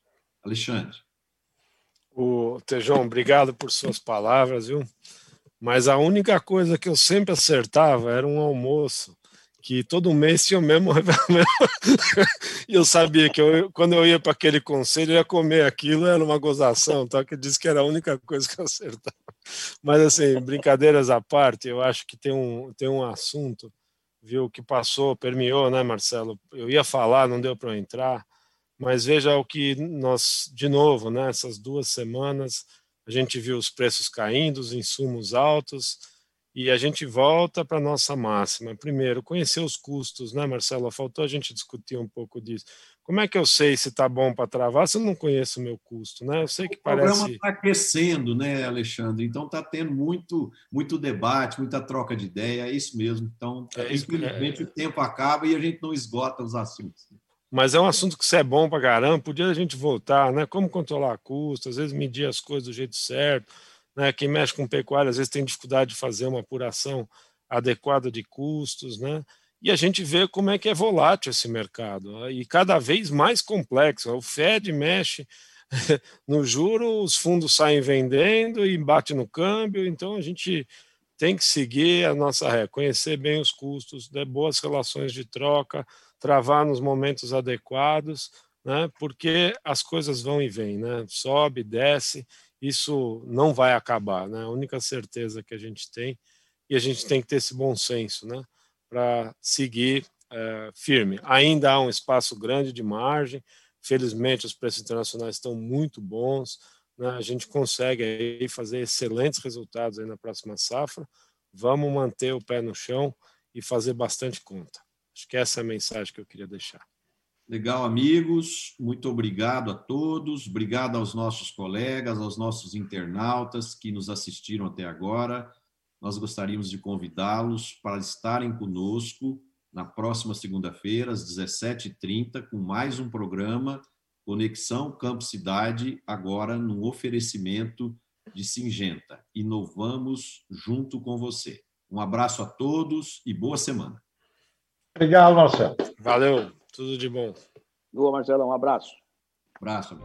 Alexandre. O Tejão, obrigado por suas palavras, viu? Mas a única coisa que eu sempre acertava era um almoço que todo mês tinha o mesmo. e eu sabia que eu, quando eu ia para aquele conselho, eu ia comer aquilo, era uma gozação, tá? que disse que era a única coisa que eu acertava. Mas, assim, brincadeiras à parte, eu acho que tem um, tem um assunto, viu, que passou, permeou, né, Marcelo? Eu ia falar, não deu para entrar mas veja o que nós, de novo, né, essas duas semanas, a gente viu os preços caindo, os insumos altos, e a gente volta para a nossa máxima. Primeiro, conhecer os custos, né, Marcelo? Faltou a gente discutir um pouco disso. Como é que eu sei se está bom para travar se eu não conheço o meu custo, né? Eu sei que o parece. O programa está aquecendo, né, Alexandre? Então está tendo muito, muito debate, muita troca de ideia, é isso mesmo. Então, é, infelizmente, é... o tempo acaba e a gente não esgota os assuntos. Mas é um assunto que você é bom para caramba, podia a gente voltar, né? Como controlar custos, às vezes medir as coisas do jeito certo, né? Quem mexe com pecuária às vezes tem dificuldade de fazer uma apuração adequada de custos, né? e a gente vê como é que é volátil esse mercado e cada vez mais complexo. O Fed mexe no juro, os fundos saem vendendo e bate no câmbio, então a gente tem que seguir a nossa ré, conhecer bem os custos, ter boas relações de troca, travar nos momentos adequados, né? Porque as coisas vão e vêm, né? Sobe, desce, isso não vai acabar, né? A única certeza que a gente tem e a gente tem que ter esse bom senso, né? Para seguir é, firme. Ainda há um espaço grande de margem. Felizmente, os preços internacionais estão muito bons. Né? A gente consegue aí fazer excelentes resultados aí na próxima safra. Vamos manter o pé no chão e fazer bastante conta. Acho que essa é a mensagem que eu queria deixar. Legal, amigos. Muito obrigado a todos. Obrigado aos nossos colegas, aos nossos internautas que nos assistiram até agora. Nós gostaríamos de convidá-los para estarem conosco na próxima segunda-feira, às 17h30, com mais um programa Conexão Campo Cidade, agora num oferecimento de Singenta. Inovamos junto com você. Um abraço a todos e boa semana. Obrigado, Marcelo. Valeu, tudo de bom. Boa, Marcelo, um abraço. Abraço.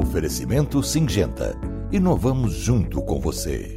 Oferecimento Singenta. Inovamos junto com você.